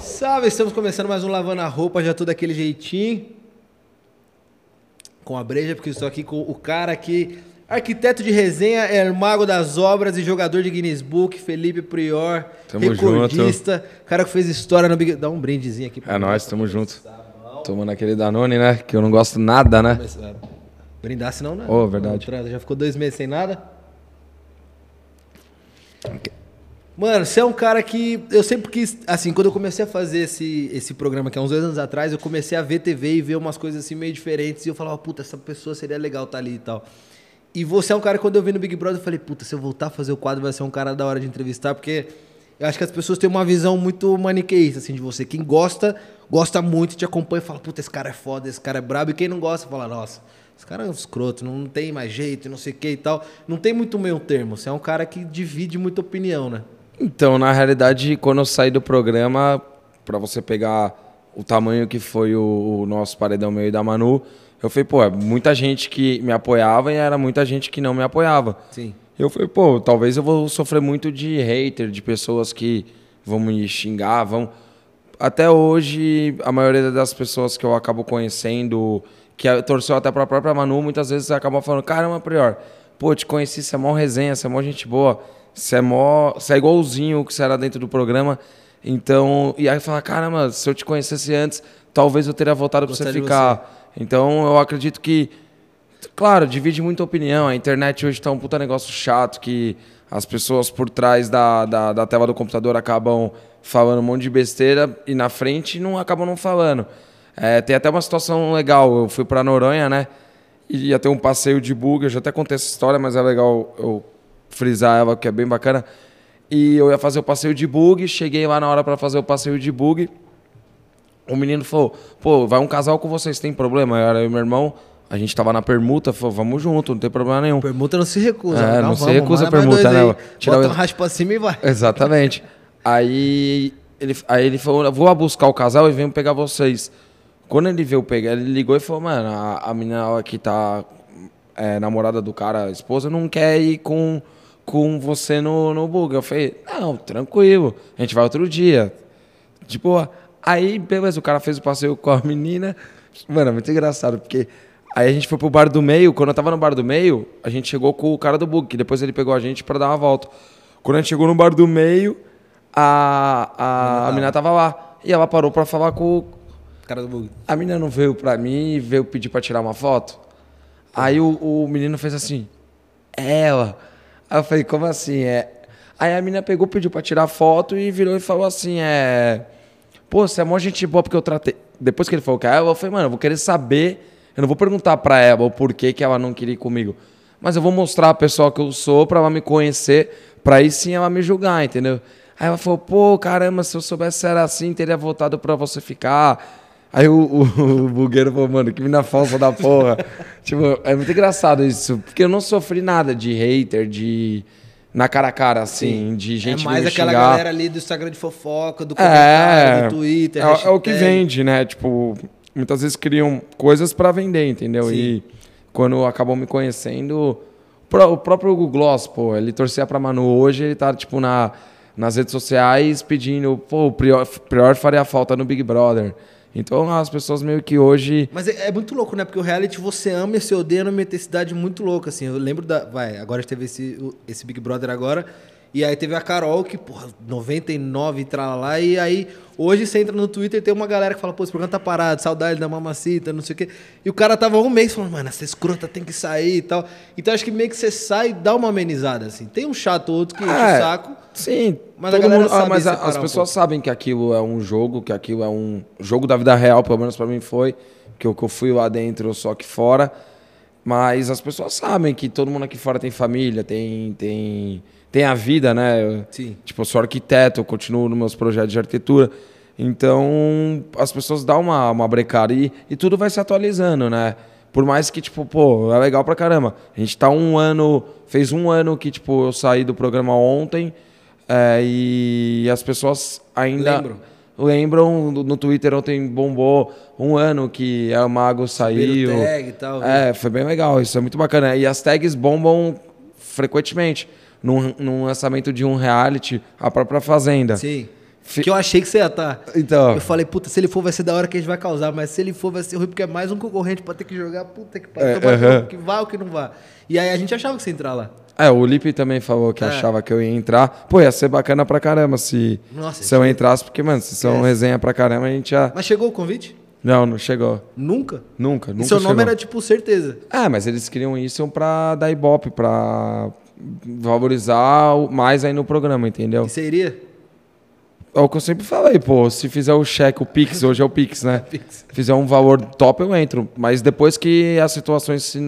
Salve, estamos começando mais um Lavando a Roupa, já tô daquele jeitinho. Com a breja, porque estou aqui com o cara que... Arquiteto de resenha, é mago das obras e jogador de Guinness Book, Felipe Prior, Tamo recordista, cara que fez história no Big... Dá um brindezinho aqui. É nóis, tamo junto. Tomando aquele Danone, né? Que eu não gosto nada, né? É, brindar senão não. Oh, verdade. Já ficou dois meses sem nada? Mano, você é um cara que eu sempre quis. Assim, quando eu comecei a fazer esse, esse programa, que há uns dois anos atrás, eu comecei a ver TV e ver umas coisas assim meio diferentes. E eu falava, puta, essa pessoa seria legal estar ali e tal. E você é um cara que quando eu vi no Big Brother, eu falei, puta, se eu voltar a fazer o quadro, vai ser um cara da hora de entrevistar, porque eu acho que as pessoas têm uma visão muito maniqueísta, assim, de você. Quem gosta, gosta muito, te acompanha e fala, puta, esse cara é foda, esse cara é brabo. E quem não gosta, fala, nossa, esse cara é um escroto, não tem mais jeito, não sei o que e tal. Não tem muito meio termo. Você é um cara que divide muita opinião, né? Então, na realidade, quando eu saí do programa, pra você pegar o tamanho que foi o, o nosso paredão meu e da Manu, eu falei, pô, é muita gente que me apoiava e era muita gente que não me apoiava. Sim. Eu falei, pô, talvez eu vou sofrer muito de hater, de pessoas que vão me xingar, vão. Até hoje, a maioria das pessoas que eu acabo conhecendo, que torceu até pra própria Manu, muitas vezes acabam falando, caramba, Prior, pô, te conheci, você é mó resenha, você é mó gente boa, você é mó. Você é igualzinho o que você era dentro do programa. Então. E aí fala, caramba, se eu te conhecesse antes, talvez eu teria voltado pra você ficar. Então eu acredito que. Claro, divide muita opinião. A internet hoje tá um puta negócio chato que as pessoas por trás da, da, da tela do computador acabam falando um monte de besteira e na frente não acabam não falando. É, tem até uma situação legal. Eu fui para Noronha, né? E ia ter um passeio de bug. Eu já até contei essa história, mas é legal eu frisar ela, que é bem bacana. E eu ia fazer o passeio de bug. Cheguei lá na hora para fazer o passeio de bug. O menino falou: pô, vai um casal com vocês, tem problema? Eu e meu irmão. A gente tava na permuta, falou, vamos junto, não tem problema nenhum. Permuta não se recusa. É, não se recusa a permuta, né? Tira Bota o- um raspa pra cima e vai. Exatamente. aí, ele, aí ele falou: vou buscar o casal e venho pegar vocês. Quando ele veio pegar, ele ligou e falou: mano, a, a menina que tá é, namorada do cara, a esposa, não quer ir com, com você no, no bug. Eu falei: não, tranquilo, a gente vai outro dia. De boa. Aí, beleza, o cara fez o passeio com a menina. Mano, é muito engraçado, porque aí a gente foi pro bar do meio. Quando eu tava no bar do meio, a gente chegou com o cara do bug, que depois ele pegou a gente pra dar uma volta. Quando a gente chegou no bar do meio, a, a, a menina tava lá. E ela parou pra falar com o. Cara do bug. A menina não veio pra mim e veio pedir pra tirar uma foto. Aí o, o menino fez assim. "É Ela. Aí eu falei, como assim? É. Aí a menina pegou, pediu pra tirar foto e virou e falou assim: é. Pô, você é mó gente boa porque eu tratei. Depois que ele falou que é ela, eu falei, mano, eu vou querer saber. Eu não vou perguntar pra ela o porquê que ela não queria ir comigo. Mas eu vou mostrar a pessoa que eu sou pra ela me conhecer, pra aí sim ela me julgar, entendeu? Aí ela falou, pô, caramba, se eu soubesse era assim, teria voltado pra você ficar. Aí o, o, o bugueiro falou, mano, que mina falsa da porra. tipo, é muito engraçado isso, porque eu não sofri nada de hater, de. Na cara a cara, assim, de gente é mais aquela xingar. galera ali do Instagram de fofoca, do comentário, É, do Twitter. é, é o que vende, né? Tipo, muitas vezes criam coisas pra vender, entendeu? Sim. E quando acabam me conhecendo, o próprio Google Gloss, pô, ele torcia pra Manu hoje, ele tá, tipo, na, nas redes sociais pedindo, pô, o Prior, Prior faria falta no Big Brother. Então as pessoas meio que hoje. Mas é, é muito louco, né? Porque o reality você ama e você odeia numa intensidade muito louca, assim. Eu lembro da. Vai, agora teve esse, esse Big Brother agora. E aí teve a Carol, que, porra, 99 e lá. E aí, hoje você entra no Twitter e tem uma galera que fala, pô, esse programa tá parado, saudade da mamacita, não sei o quê. E o cara tava um mês falando, mano, essa escrota tem que sair e tal. Então acho que meio que você sai e dá uma amenizada, assim. Tem um chato ou outro que enche o É, saco. Sim, Mas a galera mundo, ah, sabe mas a- as um pessoas sabem que aquilo é um jogo, que aquilo é um jogo da vida real, pelo menos pra mim foi, que eu, que eu fui lá dentro, só que fora. Mas as pessoas sabem que todo mundo aqui fora tem família, tem tem tem a vida, né? Eu- Sim. Tipo, eu sou arquiteto, eu continuo nos meus projetos de arquitetura. Então, as pessoas dão uma, uma brecada e, e tudo vai se atualizando, né? Por mais que, tipo, pô, é legal pra caramba. A gente tá um ano, fez um ano que, tipo, eu saí do programa ontem é, e as pessoas ainda... Lembro. lembram no Twitter ontem bombou um ano que é o Mago saiu. Tag e tal, é, foi bem legal, isso é muito bacana. E as tags bombam frequentemente. Num, num lançamento de um reality, a própria Fazenda. Sim. Que eu achei que você ia estar. Tá. Então. Eu falei, puta, se ele for, vai ser da hora que a gente vai causar, mas se ele for, vai ser ruim, porque é mais um concorrente pra ter que jogar, puta que pariu. É, uh -huh. Que vá ou que não vá. E aí a gente achava que você ia entrar lá. É, o Lipe também falou que é. achava que eu ia entrar. Pô, ia ser bacana pra caramba se, Nossa, se eu entrasse, porque, mano, se são resenha pra caramba, a gente já. Mas chegou o convite? Não, não chegou. Nunca? Nunca, nunca. E seu chegou. nome era tipo certeza. É, mas eles queriam isso pra dar ibope, pra valorizar mais aí no programa, entendeu? E iria? É o que eu sempre falei, pô. Se fizer o cheque, o Pix, hoje é o Pix, né? Pix. Fizer um valor top, eu entro. Mas depois que as situações se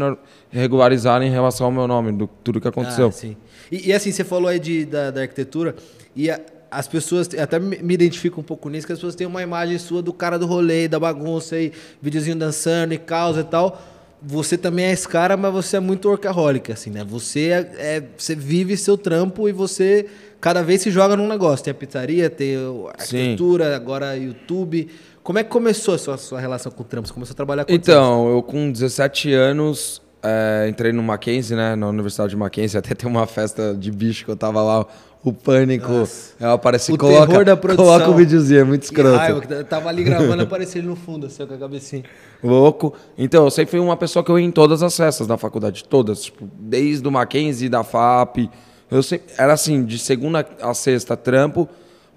regularizarem em relação ao meu nome, do tudo que aconteceu. Ah, sim. E, e, assim, você falou aí de, da, da arquitetura, e a, as pessoas, até me identifico um pouco nisso, que as pessoas têm uma imagem sua do cara do rolê, da bagunça aí, videozinho dançando e causa e tal você também é esse cara, mas você é muito workaholic, assim, né? Você, é, é, você vive seu trampo e você cada vez se joga num negócio. Tem a pizzaria, tem a arquitetura, Sim. agora YouTube. Como é que começou a sua, sua relação com o trampo? Você começou a trabalhar com Então, eu com 17 anos é, entrei no Mackenzie, né? Na Universidade de Mackenzie. Até tem uma festa de bicho que eu tava lá o pânico. Nossa. Ela aparece o coloca, terror da produção. Coloca o videozinho, é muito escroto. Ai, eu tava ali gravando, apareceu ele no fundo, assim, com a cabecinha. Louco. Então, eu sempre fui uma pessoa que eu ia em todas as festas da faculdade, todas. Tipo, desde o Mackenzie, da FAP. Eu sempre, era assim, de segunda a sexta, trampo.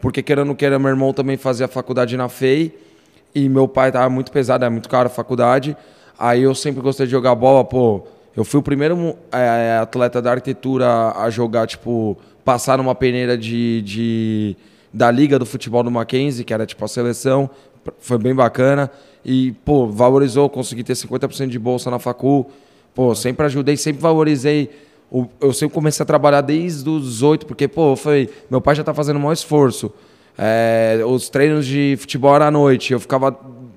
Porque, querendo ou queira, meu irmão também fazia faculdade na FEI. E meu pai tava muito pesado, é muito caro a faculdade. Aí eu sempre gostei de jogar bola, pô. Eu fui o primeiro é, atleta da arquitetura a jogar, tipo, passar numa peneira de, de, da Liga do Futebol do Mackenzie, que era tipo a seleção. Foi bem bacana. E, pô, valorizou, consegui ter 50% de bolsa na facul. Pô, sempre ajudei, sempre valorizei. Eu sempre comecei a trabalhar desde os oito, porque, pô, foi, meu pai já tá fazendo o maior esforço. É, os treinos de futebol era à noite. Eu ficava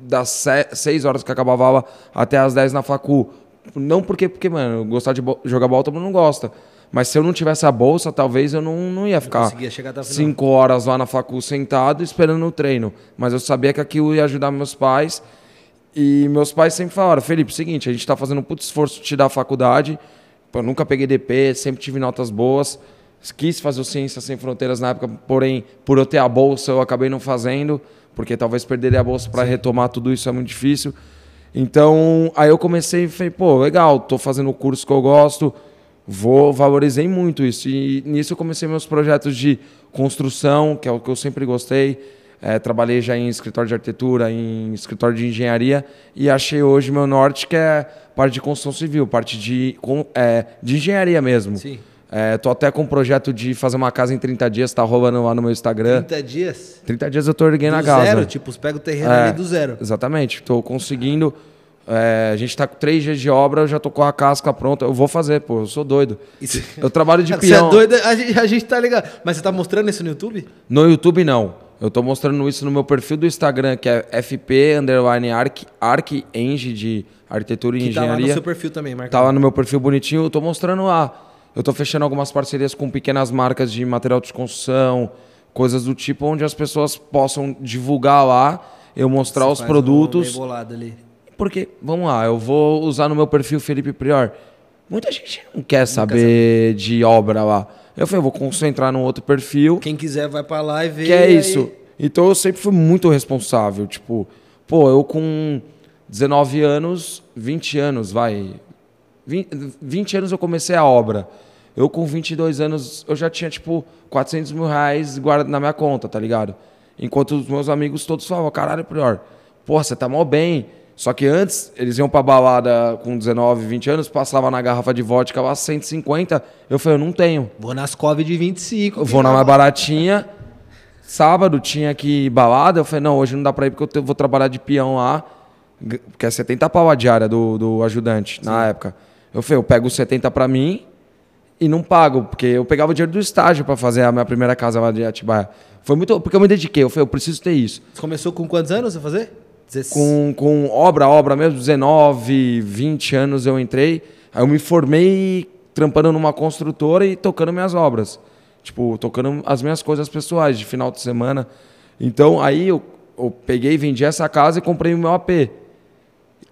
das seis horas que acabava a aula até as 10 na facul. Não porque, porque mano, gostar de jogar bola todo mundo não gosta. Mas se eu não tivesse a bolsa, talvez eu não, não ia ficar cinco horas lá na facul sentado esperando o treino. Mas eu sabia que aquilo ia ajudar meus pais. E meus pais sempre falaram, Felipe, seguinte, a gente está fazendo um puto esforço de te dar a faculdade. Eu nunca peguei DP, sempre tive notas boas. Quis fazer o Ciências Sem Fronteiras na época, porém, por eu ter a bolsa, eu acabei não fazendo, porque talvez perderia a bolsa para retomar tudo isso é muito difícil. Então, aí eu comecei e falei, pô, legal, tô fazendo o curso que eu gosto, vou valorizei muito isso e nisso eu comecei meus projetos de construção que é o que eu sempre gostei é, trabalhei já em escritório de arquitetura em escritório de engenharia e achei hoje meu norte que é parte de construção civil parte de com, é, de engenharia mesmo Sim. É, tô até com um projeto de fazer uma casa em 30 dias, tá rolando lá no meu Instagram. 30 dias? 30 dias eu tô erguendo a casa. zero? Tipo, você pega o terreno é, ali do zero. Exatamente. Tô conseguindo é, a gente tá com três dias de obra, eu já tô com a casca pronta. Eu vou fazer, pô, eu sou doido. Isso. Eu trabalho de peão. Você é doido, a gente, a gente tá ligado. Mas você tá mostrando isso no YouTube? No YouTube, não. Eu tô mostrando isso no meu perfil do Instagram, que é FP underline Arc, Arc Eng de arquitetura e que engenharia. Tá lá no seu perfil também, Marcos. Tá lá no meu perfil bonitinho, eu tô mostrando lá. Eu tô fechando algumas parcerias com pequenas marcas de material de construção, coisas do tipo, onde as pessoas possam divulgar lá, eu mostrar você os produtos. Um ali. Porque, vamos lá, eu vou usar no meu perfil Felipe Prior. Muita gente não quer saber de obra lá. Eu falei, eu vou concentrar num outro perfil. Quem quiser vai para lá e vê. Que é isso. Então eu sempre fui muito responsável. Tipo, pô, eu com 19 anos, 20 anos, vai. 20, 20 anos eu comecei a obra. Eu com 22 anos, eu já tinha, tipo, 400 mil reais guardado na minha conta, tá ligado? Enquanto os meus amigos todos falavam, caralho, Prior, porra, você tá mal bem só que antes, eles iam pra balada com 19, 20 anos, passava na garrafa de vodka lá 150. Eu falei, eu não tenho. Vou nas Cove de 25. Eu vou na mais baratinha. Sábado tinha que balada. Eu falei, não, hoje não dá pra ir porque eu vou trabalhar de peão lá. Que é 70 pau a diária do, do ajudante, Sim. na época. Eu falei, eu pego 70 pra mim e não pago, porque eu pegava o dinheiro do estágio para fazer a minha primeira casa lá de Atibaia. Foi muito. Porque eu me dediquei. Eu falei, eu preciso ter isso. Você começou com quantos anos a fazer? Com, com obra, obra mesmo, 19, 20 anos eu entrei. Aí eu me formei trampando numa construtora e tocando minhas obras. Tipo, tocando as minhas coisas pessoais. De final de semana, Então aí eu, eu peguei, vendi essa casa e comprei o meu AP.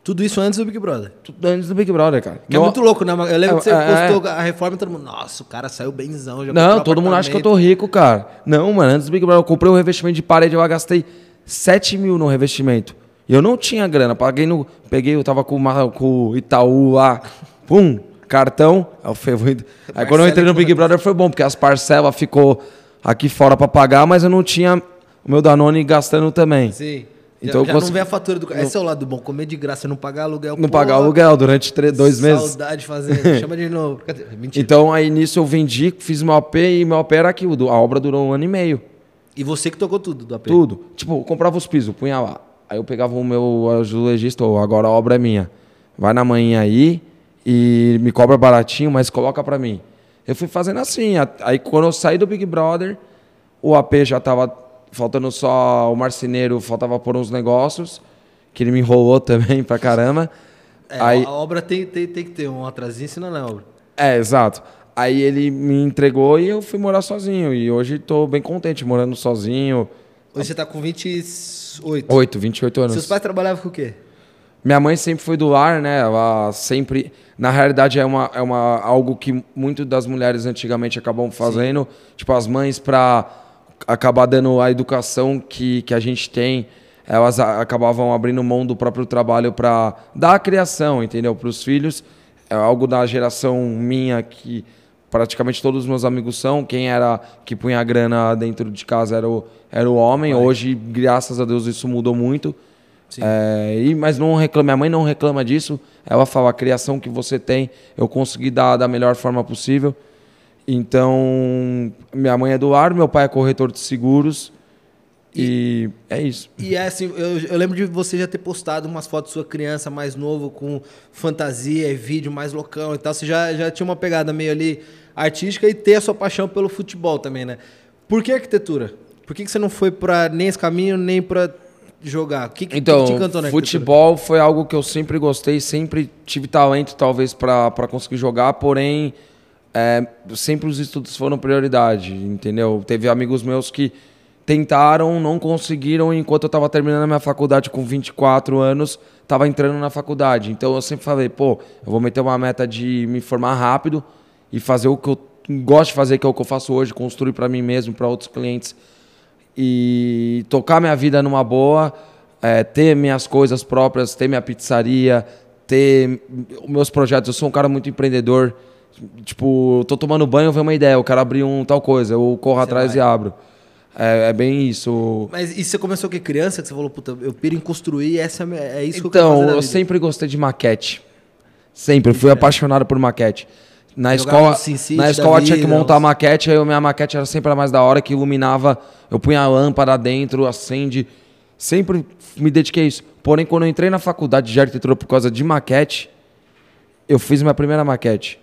Tudo isso antes do Big Brother. Tudo antes do Big Brother, cara. Que é muito louco, né? Eu lembro que você É, é. postou a reforma e todo mundo, nossa, o cara saiu benzão. Já Não, todo mundo acha que eu tô apartamento." rico, cara. Não, mano, antes do Big Brother, eu comprei um revestimento de parede, eu gastei 7 mil no revestimento. E eu não tinha grana, paguei no. Peguei, eu tava com, uma, com o Itaú lá, pum, cartão. Aí, eu fui- aí quando eu entrei no Big Brother foi bom, porque as parcelas ficou aqui fora pra pagar, mas eu não tinha o meu Danone gastando também. Sim. Então já, já eu não vê a fatura do cara. Esse é o lado bom, comer de graça, não pagar aluguel. Não porra, pagar aluguel durante três, dois meses. Saudade fazendo. Chama de novo. Cadê? Mentira. Então aí nisso eu vendi, fiz meu AP e meu AP era aquilo. A obra durou um ano e meio. E você que tocou tudo do AP. Tudo. Tipo, eu comprava os pisos, punha lá. Aí eu pegava o meu azulejista, ou agora a obra é minha. Vai na manhã aí e me cobra baratinho, mas coloca pra mim. Eu fui fazendo assim. Aí quando eu saí do Big Brother, o AP já tava faltando só o marceneiro, faltava pôr uns negócios, que ele me enrolou também pra caramba. É, aí, A obra tem, tem, tem que ter um atrasinho, senão não é obra. é, exato. Aí ele me entregou e eu fui morar sozinho. E hoje tô bem contente morando sozinho. Hoje você tá com 28. 8, 28 anos. Seus pais trabalhavam com o quê? Minha mãe sempre foi do lar, né? Ela sempre. Na realidade, é, uma, é uma, algo que muitas das mulheres antigamente acabam fazendo. Tipo, as mães, para acabar dando a educação que, que a gente tem, elas acabavam abrindo mão do próprio trabalho para dar a criação, entendeu? Para os filhos. É algo da geração minha que praticamente todos os meus amigos são. Quem era que punha a grana dentro de casa era o, era o homem. Hoje, graças a Deus, isso mudou muito. É, e, mas não reclama, minha mãe não reclama disso. Ela fala, a criação que você tem, eu consegui dar da melhor forma possível. Então, minha mãe é do lar, meu pai é corretor de seguros. E, é isso. E é assim, eu, eu lembro de você já ter postado umas fotos de sua criança mais novo, com fantasia e vídeo mais loucão e tal. Você já, já tinha uma pegada meio ali artística e ter a sua paixão pelo futebol também, né? Por que arquitetura? Por que, que você não foi pra nem esse caminho, nem pra jogar? O que, que, Então, que te encantou na futebol foi algo que eu sempre gostei, sempre tive talento, talvez, para conseguir jogar, porém, é, sempre os estudos foram prioridade, entendeu? Teve amigos meus que tentaram, não conseguiram, enquanto eu estava terminando a minha faculdade com 24 anos, estava entrando na faculdade. Então, eu sempre falei, pô, eu vou meter uma meta de me formar rápido e fazer o que eu gosto de fazer, que é o que eu faço hoje, construir para mim mesmo, para outros clientes e tocar minha vida numa boa, é, ter minhas coisas próprias, ter minha pizzaria, ter meus projetos. Eu sou um cara muito empreendedor. Tipo, tô tomando banho, vem uma ideia, eu quero abrir um tal coisa, eu corro atrás vai. e abro. É, é bem isso. Mas e você começou que criança, que você falou, puta, eu piro em construir, essa é, é isso que eu quero Então, eu sempre gostei de maquete. Sempre, fui apaixonado por maquete. Na Jogava escola, na escola tinha que montar a maquete, aí a minha maquete era sempre a mais da hora, que iluminava, eu punha a lâmpada dentro, acende. Sempre me dediquei a isso. Porém, quando eu entrei na faculdade de arquitetura por causa de maquete, eu fiz minha primeira maquete.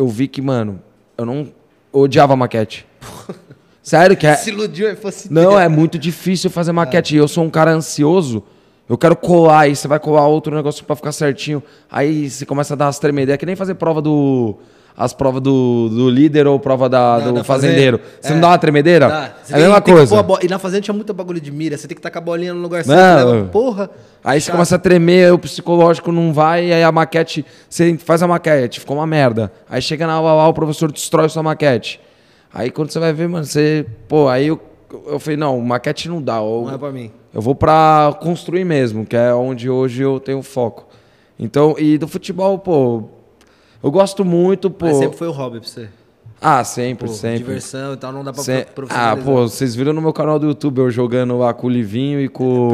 Eu vi que, mano, eu não eu odiava maquete. Sério que é, Se iludiu e fosse não, é muito difícil fazer maquete. Eu sou um cara ansioso. Eu quero colar, aí você vai colar outro negócio pra ficar certinho. Aí você começa a dar as tremedeiras. É que nem fazer prova do. As provas do, do líder ou prova da, Da- do fazendeiro. fazenda. Você É. não dá uma tremedeira? Você É a mesma coisa. bo- E na fazenda tinha muita bagulho de mira. Você tem que tacar a bolinha no lugar Não. certo. Porra. Aí você começa a tremer, o psicológico não vai, aí a maquete, você faz a maquete, ficou uma merda. Aí chega na aula lá, o professor destrói sua maquete. Aí quando você vai ver, mano, você. Pô, aí eu, eu falei, não, maquete não dá. Eu, Não é pra mim. eu vou pra construir mesmo, que é onde hoje eu tenho foco. Então, e do futebol, pô, eu gosto muito, pô. Mas sempre foi o hobby pra você. Ah, sempre, Pô, sempre. Diversão e tal, não dá pra Se- Ah, pô, vocês viram no meu canal do YouTube eu jogando lá com o Livinho e com,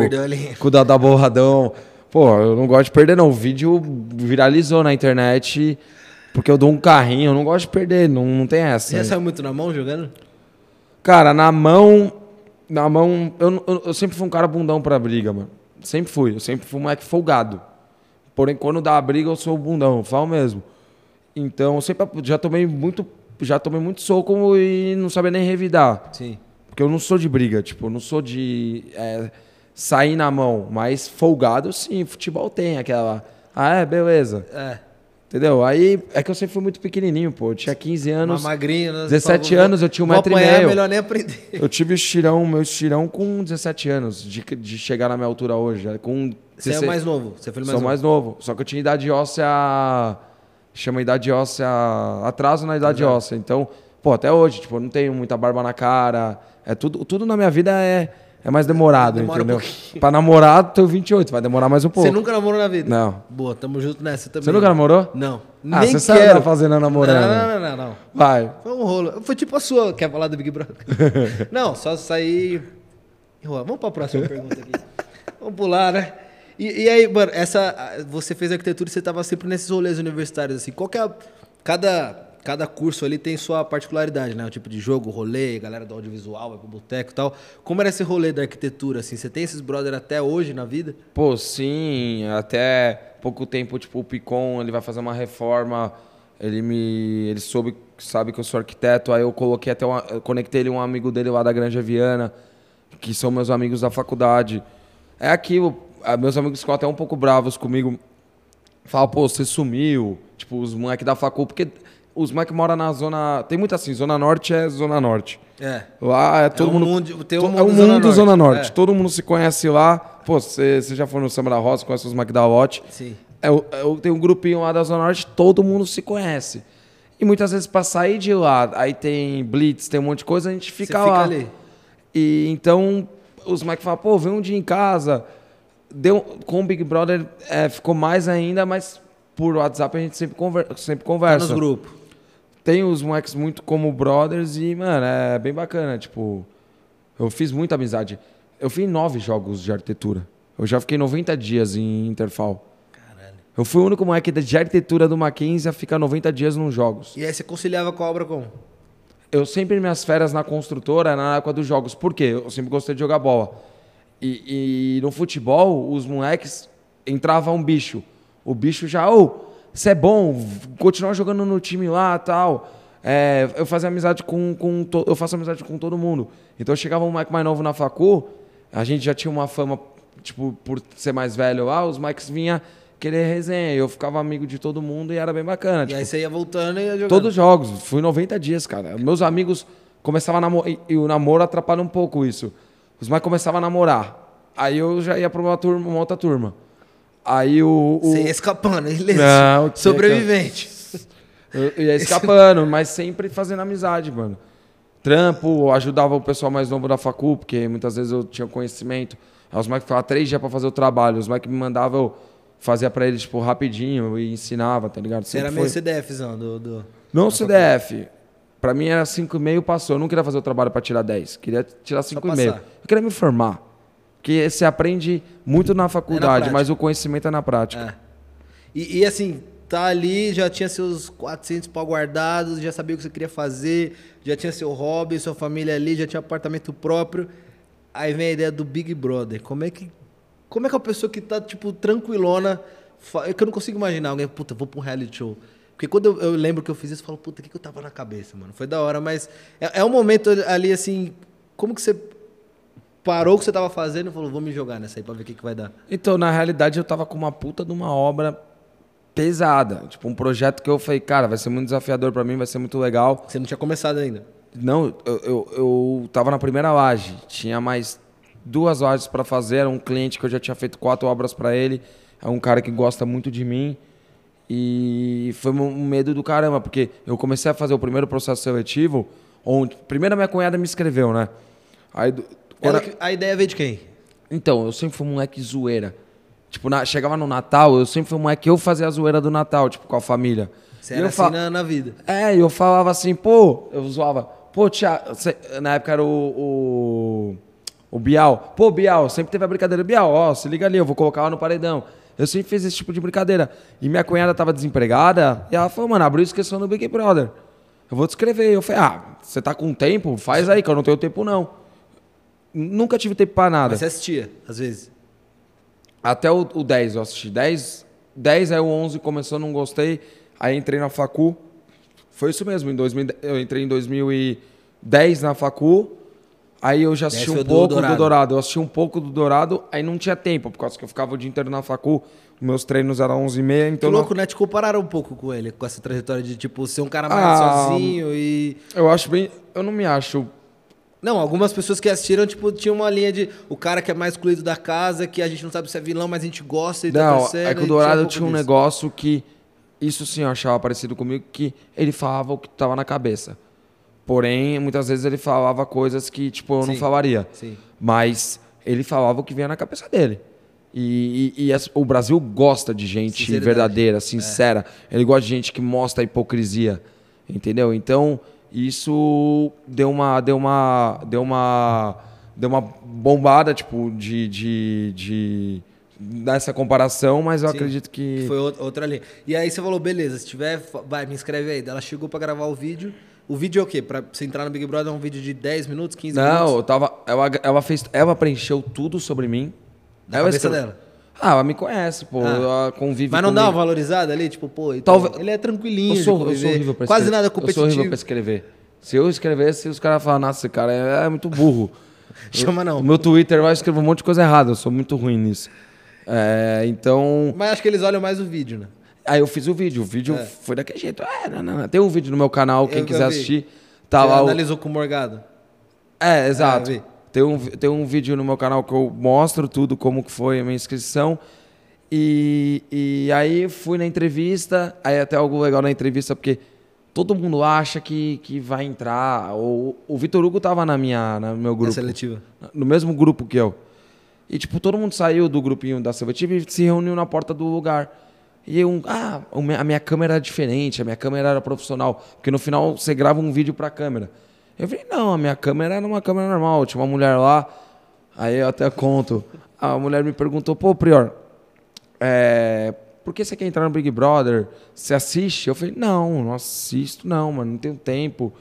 com o Dada Borradão. Pô, eu não gosto de perder, não. O vídeo viralizou na internet porque eu dou um carrinho, eu não gosto de perder, não, não tem essa. Você saiu muito na mão jogando? Cara, na mão. Na mão. Eu, eu, eu sempre fui um cara bundão pra briga, mano. Sempre fui. Eu sempre fui um moleque folgado. Porém, quando dá a briga, eu sou o bundão, eu falo mesmo. Então, eu sempre já tomei muito. Já tomei muito soco e não sabia nem revidar. Sim. Porque eu não sou de briga, tipo, eu não sou de é, sair na mão, mas folgado sim, futebol tem aquela. Ah, é, beleza. É. Entendeu? Aí é que eu sempre fui muito pequenininho, pô. Eu tinha 15 anos. Uma magrinha, né? 17 Falava, anos, eu tinha um metro e meio. melhor nem aprender. Eu tive estirão, meu estirão com 17 anos, de, de chegar na minha altura hoje. Com Você é 16 o mais novo. Você foi o mais Sou novo. mais novo. Só que eu tinha idade óssea. Chama idade óssea. Atraso na idade Exato. óssea. Então, pô, até hoje, tipo, não tenho muita barba na cara. É tudo, tudo na minha vida é, é mais demorado, Demora um entendeu? pouquinho. pra namorar, tenho 28, vai demorar mais um pouco. Você nunca namorou na vida? Não. Boa, tamo junto nessa também. Você nunca namorou? Não. Ah, Nem você sabe quero. tá fazendo namorando. Não, não, não, não, não. Vai. Foi um rolo. Foi tipo a sua. Quer falar do Big Brother? não, só sair. Vamos pra próxima pergunta aqui. Vamos pular, né? E, e aí, mano, essa. Você fez arquitetura e você tava sempre nesses rolês universitários, assim. Qual que é a. Cada, cada curso ali tem sua particularidade, né? O tipo de jogo, rolê, galera do audiovisual, vai pro boteco e tal. Como era esse rolê da arquitetura, assim? Você tem esses brother até hoje na vida? Pô, sim, até pouco tempo, tipo, o Picon, ele vai fazer uma reforma, ele me, ele soube, sabe que eu sou arquiteto, aí eu coloquei até, uma, eu conectei ele um amigo dele lá da Granja Viana, que são meus amigos da faculdade. É aquilo, meus amigos ficam até um pouco bravos comigo, falam, pô, você sumiu, tipo, os moleques da facu, porque os moleques moram na zona, tem muito assim, zona norte é zona norte. É. Lá é todo um mundo. mundo- tem um to- mundo é um Zona mundo Norte. Zona Norte. É. Todo mundo se conhece lá. Pô, você já foi no Samba da Rosa, conhece os Mac da Lote. Sim. Eu, eu tenho um grupinho lá da Zona Norte, todo mundo se conhece. E muitas vezes pra sair de lá, aí tem blitz, tem um monte de coisa, a gente fica fica lá. ali. E então os Mac falam, pô, vem um dia em casa. Deu, com o Big Brother é, ficou mais ainda, mas por WhatsApp a gente sempre, conver, sempre Tá conversa nos grupos. tem os moleques muito como brothers e, mano, é bem bacana. Tipo, eu fiz muita amizade. Eu fiz nove jogos de arquitetura. Eu já fiquei 90 dias em Interfal. Caralho. Eu fui o único moleque de arquitetura do Mackenzie a ficar 90 dias nos jogos. E aí você conciliava com a obra como? Eu sempre, minhas férias na construtora, na época dos jogos. Por quê? Eu sempre gostei de jogar bola. E, e no futebol, os moleques entrava um bicho. O bicho já, ô, você é bom, continua jogando no time lá tal. É, eu fazia amizade com, com to- eu faço amizade com todo mundo. Então chegava um moleque mais novo na facu, a gente já tinha uma fama, tipo, por ser mais velho lá, os moleques vinham querer resenha. Eu ficava amigo de todo mundo e era bem bacana. E tipo, aí você ia voltando e ia jogando. Todos os jogos. Fui 90 dias, cara. Meus amigos começavam a namorar. E, e o namoro atrapalha um pouco isso. Os mais começavam a namorar. Aí eu já ia pra uma, turma, uma outra turma. Aí o. o Você ia escapando, ilesa. Não, tinha Sobrevivente. eu ia escapando, mas sempre fazendo amizade, mano. Trampo, ajudava o pessoal mais novo da facu, porque muitas vezes eu tinha conhecimento. Aí os moleques ficavam três dias pra fazer o trabalho. Os moleques me mandavam, eu fazia pra eles, tipo, rapidinho e ensinava, tá ligado? Você era Sempre meio foi. CDFzão do... do... Não CDF. Pra mim era 5,5 passou. Eu não queria fazer o trabalho pra tirar 10. Queria tirar 5,5. passar. Eu queria me formar. Porque você aprende muito na faculdade, prática. mas o conhecimento é na prática. É. E, e, assim, tá ali, já tinha seus 400 pau guardados, já sabia o que você queria fazer, já tinha seu hobby, sua família ali, já tinha apartamento próprio. Aí vem a ideia do Big Brother. Como é que como é que a pessoa que tá tipo tranquilona, fa- é que eu não consigo imaginar alguém, puta, vou pra um reality show. Porque quando eu, eu lembro que eu fiz isso, eu falo, puta, o que, que eu tava na cabeça, mano? Foi da hora, mas é, é um momento ali assim, como que você parou o que você tava fazendo e falou, vou me jogar nessa aí pra ver o que, que vai dar. Então, na realidade, eu tava com uma puta de uma obra pesada. Tipo, um projeto que eu falei, cara, vai ser muito desafiador pra mim, vai ser muito legal. Você não tinha começado ainda. Não, eu, eu, eu tava na primeira laje. Tinha mais duas lajes para fazer. Era um cliente que eu já tinha feito quatro obras para ele. É um cara que gosta muito de mim. E foi um medo do caramba, porque eu comecei a fazer o primeiro processo seletivo, onde. Primeiro a minha cunhada me escreveu, né? Aí. Ela a- ideia veio de quem? então, eu sempre fui um moleque zoeira. Tipo, na- chegava no Natal, eu sempre fui um moleque que eu fazia a zoeira do Natal, tipo, com a família. Você E era eu assim fa- na, na vida. é, e eu falava assim, pô, eu zoava, pô, Thiago, cê- na época era o, o, o Bial, pô, Bial, sempre teve a brincadeira, Bial, ó, se liga ali, eu vou colocar ela no paredão. Eu sempre fiz esse tipo de brincadeira. E minha cunhada tava desempregada, e ela falou, mano, abriu inscrição no Big Brother. Eu vou te escrever. Eu falei, ah, você tá com tempo? Faz aí, que eu não tenho tempo não. Nunca tive tempo pra nada. Mas você assistia, às vezes. Até o, o 10 eu assisti. 10, 10 aí o 11 começou, não gostei. Aí entrei na facu. Foi isso mesmo, em 2000, eu entrei em 2010 na facu. Aí eu já assisti um do pouco Dourado. do Dourado. Eu assisti um pouco do Dourado, aí não tinha tempo, por causa que eu ficava o dia inteiro na facu. meus treinos eram 11 e meia, Que então louco, né? Te compararam um pouco com ele, com essa trajetória de, tipo, ser um cara mais Ah, sozinho e... eu acho bem, eu não me acho Não, algumas pessoas que assistiram, tipo, tinha uma linha de o cara que é mais excluído da casa, que a gente não sabe se é vilão, mas a gente gosta e tá Não, torcendo, é que o Dourado tinha um disso. negócio que. Isso sim eu achava parecido comigo, que ele falava o que tava na cabeça. Porém, muitas vezes ele falava coisas que, tipo, eu não Sim. falaria. Sim. Mas ele falava o que vinha na cabeça dele. E, e- e as- o Brasil gosta de gente verdadeira, sincera. Ele gosta de gente que mostra a hipocrisia. Entendeu? Então, isso deu uma. Deu uma. Deu uma. Deu uma bombada, tipo, de. de, de dessa comparação, mas eu Sim, acredito que. Que foi outra, linha. E aí você falou, beleza, se tiver, vai, me inscreve aí. Ela chegou pra gravar o vídeo. O vídeo é o quê? Pra você entrar no Big Brother é um vídeo de 10 minutos, 15 Não, minutos? eu tava. Ela, ela fez. Ela preencheu tudo sobre mim. Da Ela cabeça dela. Ah, ela me conhece, pô. Ah. Ela convive Mas não dá uma comigo. valorizada ali? Tipo, pô, então, Talvez- ele é tranquilinho Eu sou, eu sou horrível pra Quase escrever. nada Eu sou competitivo. horrível pra escrever. Se eu escrevesse, os caras falam, nossa, esse cara é, é muito burro. Chama não. O meu Twitter vai escrever um monte de coisa errada, eu sou muito ruim nisso. É, então. Mas acho que eles olham mais o vídeo, né? Aí eu fiz o vídeo. O vídeo foi daquele jeito. É, não, não. Tem um vídeo no meu canal, quem Eu- quiser assistir. Tá você lá. o- analisou com o Morgado. É, exato. Vi. tem, um, tem um vídeo no meu canal que eu mostro tudo, como que foi a minha inscrição. E, e aí fui na entrevista, aí até algo legal na entrevista, porque todo mundo acha que, que vai entrar. O, o Vitor Hugo tava na minha, no meu É grupo. seletiva. No mesmo grupo que eu. E, tipo, todo mundo saiu do grupinho da seletiva e se reuniu na porta do lugar. E eu, ah, a minha câmera é diferente, a minha câmera era profissional. Porque no final você grava um vídeo pra câmera. Eu falei, não, a minha câmera era uma câmera normal. Tinha uma mulher lá, aí eu até conto. A mulher me perguntou, pô, Prior, é, por que você quer entrar no Big Brother? Você assiste? Eu falei, não, não assisto não, mano, não tenho tempo.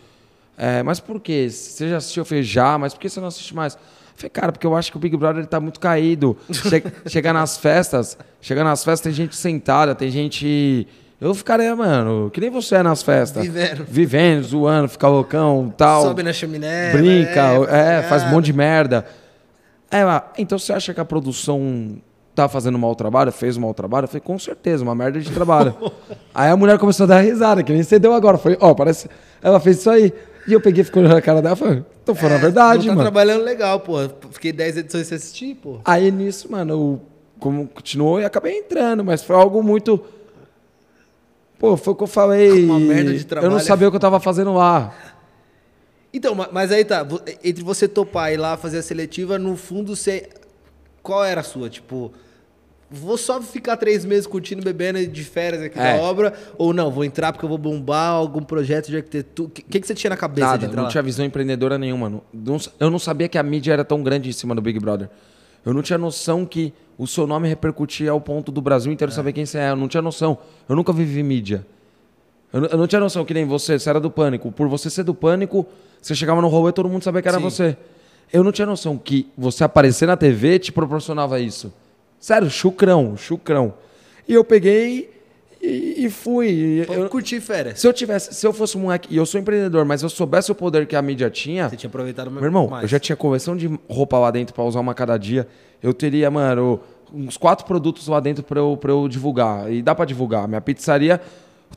É, mas por quê? Você já assistiu? Eu falei, já, mas por que você não assiste mais? Falei, cara, porque eu acho que o Big Brother ele tá muito caído. Che chega nas festas, chega nas festas, tem gente sentada, tem gente... Eu ficaria, mano, que nem você é nas festas. Vivendo. Vivendo, zoando, fica loucão, tal. Sobe na chaminé. Brinca, é, faz um monte de merda. É, mas, então você acha que a produção tá fazendo um mau trabalho? Fez um mau trabalho? Eu falei, com certeza, uma merda de trabalho. aí a mulher começou a dar risada, que nem você deu agora. Eu falei, ó, parece. Ela fez isso aí. E eu peguei e ficou olhando a cara dela e falei, tô falando a verdade, tá mano. trabalhando legal, pô. Fiquei 10 edições sem assistir, pô. Aí nisso, mano, eu como continuou e acabei entrando, mas foi algo muito. Pô, foi o que eu falei. Uma merda de Eu trabalho. não sabia o que eu tava fazendo lá. Então, ma- mas aí tá, entre você topar e ir lá fazer a seletiva, no fundo você. Qual era a sua? Tipo, vou só ficar três meses curtindo, bebendo de férias aqui É. da obra, ou não, vou entrar porque eu vou bombar algum projeto de arquitetura. O que, que, que você tinha na cabeça de Nada, entrar não lá? tinha visão empreendedora nenhuma. Não, eu não sabia que a mídia era tão grande em cima do Big Brother. Eu não tinha noção que o seu nome repercutia ao ponto do Brasil inteiro saber quem você é. Eu não tinha noção. Eu nunca vivi mídia. Eu, não- eu não tinha noção que nem você, você era do Pânico. Por você ser do Pânico, você chegava no rolê e todo mundo sabia que era Sim. você. Eu não tinha noção que você aparecer na TV te proporcionava isso. Sério, chucrão, chucrão. E eu peguei e, e fui. Eu- curtir férias. se eu tivesse, se eu fosse um moleque, e eu sou empreendedor, mas eu soubesse o poder que a mídia tinha, Você tinha aproveitado meu irmão, mais. eu já tinha coleção de roupa lá dentro pra usar uma cada dia. Eu teria, mano, uns quatro produtos lá dentro pra eu, pra eu divulgar. E dá pra divulgar. Minha pizzaria.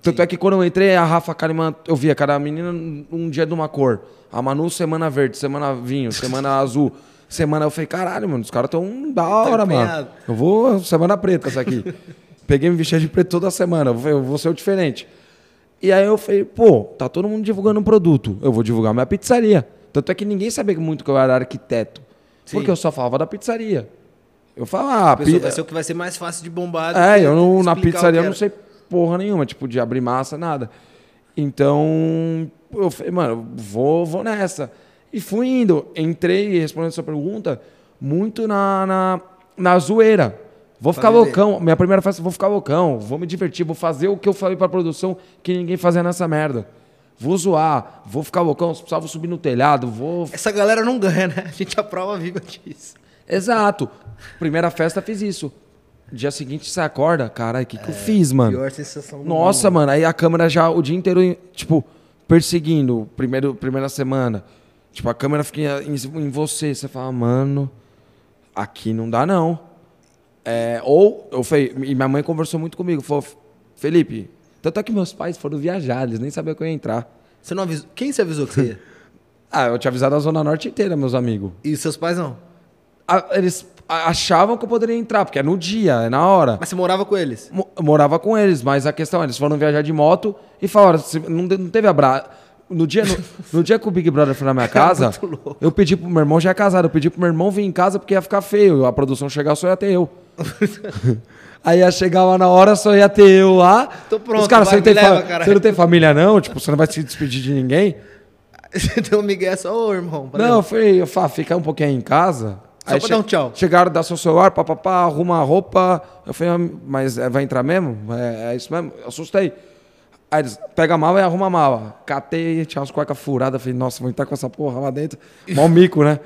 Tanto é que quando eu entrei, a Rafa Kalimann, eu via cada menina um dia de uma cor. A Manu, semana verde, semana vinho, semana azul. Semana eu falei, caralho, mano, os caras tão da hora, mano. empenhado. Eu vou semana preta essa aqui. Peguei me vestia de preto toda semana. Eu vou ser o diferente. E aí eu falei, pô, tá todo mundo divulgando um produto. Eu vou divulgar minha pizzaria. Tanto é que ninguém sabia muito que eu era arquiteto. Sim. Porque eu só falava da pizzaria. Eu falava, ah, pi- vai ser o que vai ser mais fácil de bombar. é, eu não, na pizzaria eu não sei porra nenhuma, tipo, de abrir massa, nada. Então, eu falei, mano, vou, vou nessa. E fui indo. Entrei, respondendo sua pergunta, muito na, na, na zoeira. Vou ficar loucão. Minha primeira festa, vou ficar loucão. Vou me divertir. Vou fazer o que eu falei pra produção que ninguém fazia nessa merda. Vou zoar. Vou ficar loucão. Vou subir no telhado. Vou Essa galera não ganha, né? A gente é a prova viva disso. Exato. Primeira festa fiz isso. Dia seguinte você acorda, caralho, o que, que eu fiz, mano? Pior sensação do Nossa, mundo. mano, aí a câmera já o dia inteiro, tipo, perseguindo, primeiro, primeira semana. Tipo, a câmera fica em, em você. Você fala, mano, aqui não dá não. É, ou, eu falei, e minha mãe conversou muito comigo, falou, Felipe, tanto é que meus pais foram viajar, eles nem sabiam que eu ia entrar. Você não avisou? Quem você avisou que você ia? Ah, eu tinha avisado a Zona Norte inteira, meus amigos. E seus pais não? Ah, Eles achavam que eu poderia entrar, porque é no dia, é na hora. Mas você morava com eles? Mo- morava com eles, mas a questão é, eles foram viajar de moto e falaram, se- não, não teve abraço. No dia, no, no dia que o Big Brother foi na minha casa, muito louco. eu pedi pro meu irmão, já é casado, eu pedi pro meu irmão vir em casa porque ia ficar feio. A produção chegar só ia ter eu. Aí ia chegar lá na hora, só ia ter eu lá. Tô pronto, Os caras, você, fa- você não tem família não? Tipo, você não vai se despedir de ninguém? Você deu um migué só, ô irmão. Não, eu falei, eu falei, fica um pouquinho aí em casa. Só pra dar um tchau. Chegaram, dar seu celular, papapá, arruma a roupa. Eu falei, ah, mas é, vai entrar mesmo? É, é isso mesmo? Eu assustei. Aí eles, pega a mala e arruma a mala. Catei, tinha umas cuecas furadas. Falei, nossa, vou entrar com essa porra lá dentro. Mó mico, né?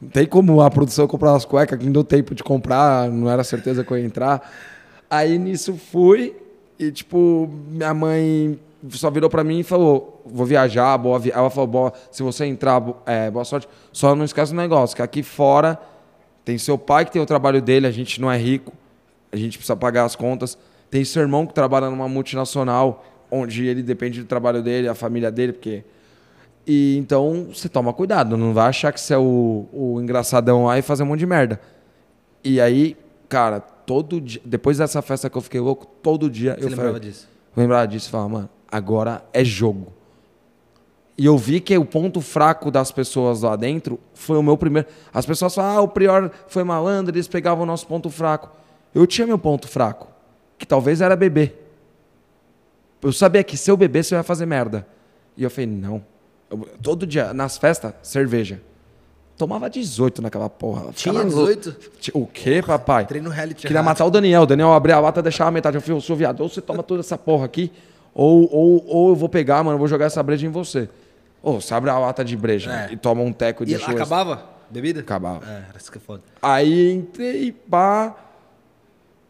Não tem como a produção comprar umas cuecas que não deu tempo de comprar, não era certeza que eu ia entrar. Aí nisso fui e, tipo, minha mãe só virou pra mim e falou: vou viajar, boa viagem. Ela falou: boa, se você entrar, é, boa sorte. Só não esquece um negócio: que aqui fora tem seu pai que tem o trabalho dele, a gente não é rico, a gente precisa pagar as contas. Tem seu irmão que trabalha numa multinacional, onde ele depende do trabalho dele, a família dele, porque. E então você toma cuidado, não vai achar que você é o, o engraçadão lá e fazer um monte de merda. E aí, cara, todo dia, depois dessa festa que eu fiquei louco, todo dia Você eu lembrava falei, disso? eu lembrava disso e falava, mano, agora é jogo. E eu vi que o ponto fraco das pessoas lá dentro foi o meu primeiro. As pessoas falam, ah, o Prior foi malandro, eles pegavam o nosso ponto fraco. Eu tinha meu ponto fraco, que talvez era beber. Eu sabia que se eu bebesse eu ia fazer merda. E eu falei, não. Eu- todo dia, nas festas, cerveja. Tomava 18 naquela porra. Tinha Ficava 18? louco. O quê, papai? Treino reality Queria errado. matar o Daniel. O Daniel abria a lata, deixava a metade. Eu falei, eu sou viado. Ou você toma toda essa porra aqui, ou, ou, ou eu vou pegar, mano, eu vou jogar essa breja em você. Ou você abre a lata de breja É. e toma um teco de E acabava? Bebida? Acabava. É, isso que é foda. Aí entrei pra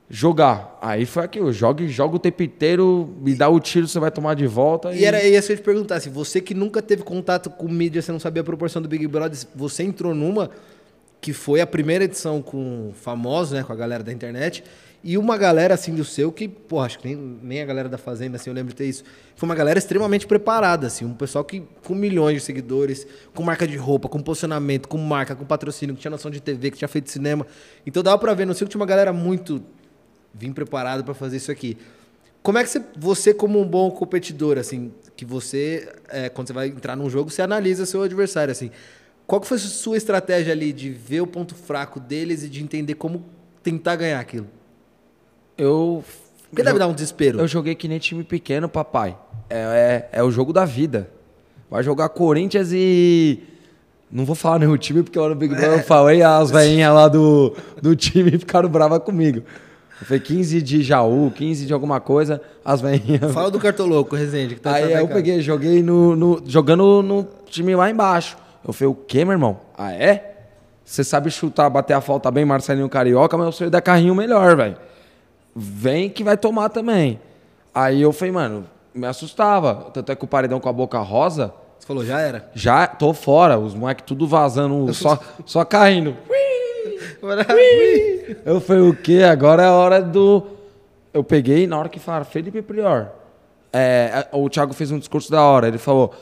jogar. Aí foi aquilo, joga, joga o tempo inteiro, me dá o tiro, você vai tomar de volta. E era isso que eu te perguntar, se você que nunca teve contato com mídia, você não sabia a proporção do Big Brother, você entrou numa que foi a primeira edição com famosos, né, com a galera da internet, e uma galera assim do seu que, pô, acho que nem, nem a galera da Fazenda, assim, eu lembro de ter isso. Foi uma galera extremamente preparada, assim, um pessoal que com milhões de seguidores, com marca de roupa, com posicionamento, com marca, com patrocínio, que tinha noção de TV, que tinha feito cinema. Então dava pra ver, no circo tinha uma galera muito vim preparado pra fazer isso aqui. Como é que você, você como um bom competidor, assim, que você, é, quando você vai entrar num jogo, você analisa seu adversário, assim. Qual que foi a sua estratégia ali de ver o ponto fraco deles e de entender como tentar ganhar aquilo? Eu. Porque deve dar um desespero. Eu joguei que nem time pequeno, papai. É, é, é o jogo da vida. Vai jogar Corinthians e. Não vou falar nenhum time, porque lá no Big Brother eu falei, as velhinhas lá do, do time ficaram bravas comigo. Falei 15 de Jaú, 15 de alguma coisa, as velhinhas. Fala do Cartoloco, Rezende, que tá Aí eu peguei, joguei no, no- jogando no time lá embaixo. Eu falei, o quê, meu irmão? Ah, é? Você sabe chutar, bater a falta bem, Marcelinho Carioca, mas eu sei dar carrinho melhor, velho. Vem que vai tomar também. Aí eu falei, mano, me assustava. Tanto é que o paredão com a boca rosa, Você falou, já era. já tô fora. Os moleques tudo vazando, só, só caindo. Eu falei, o quê? Agora é a hora do. Eu peguei na hora que falaram, Felipe Prior. É, o Thiago fez um discurso da hora. Ele falou: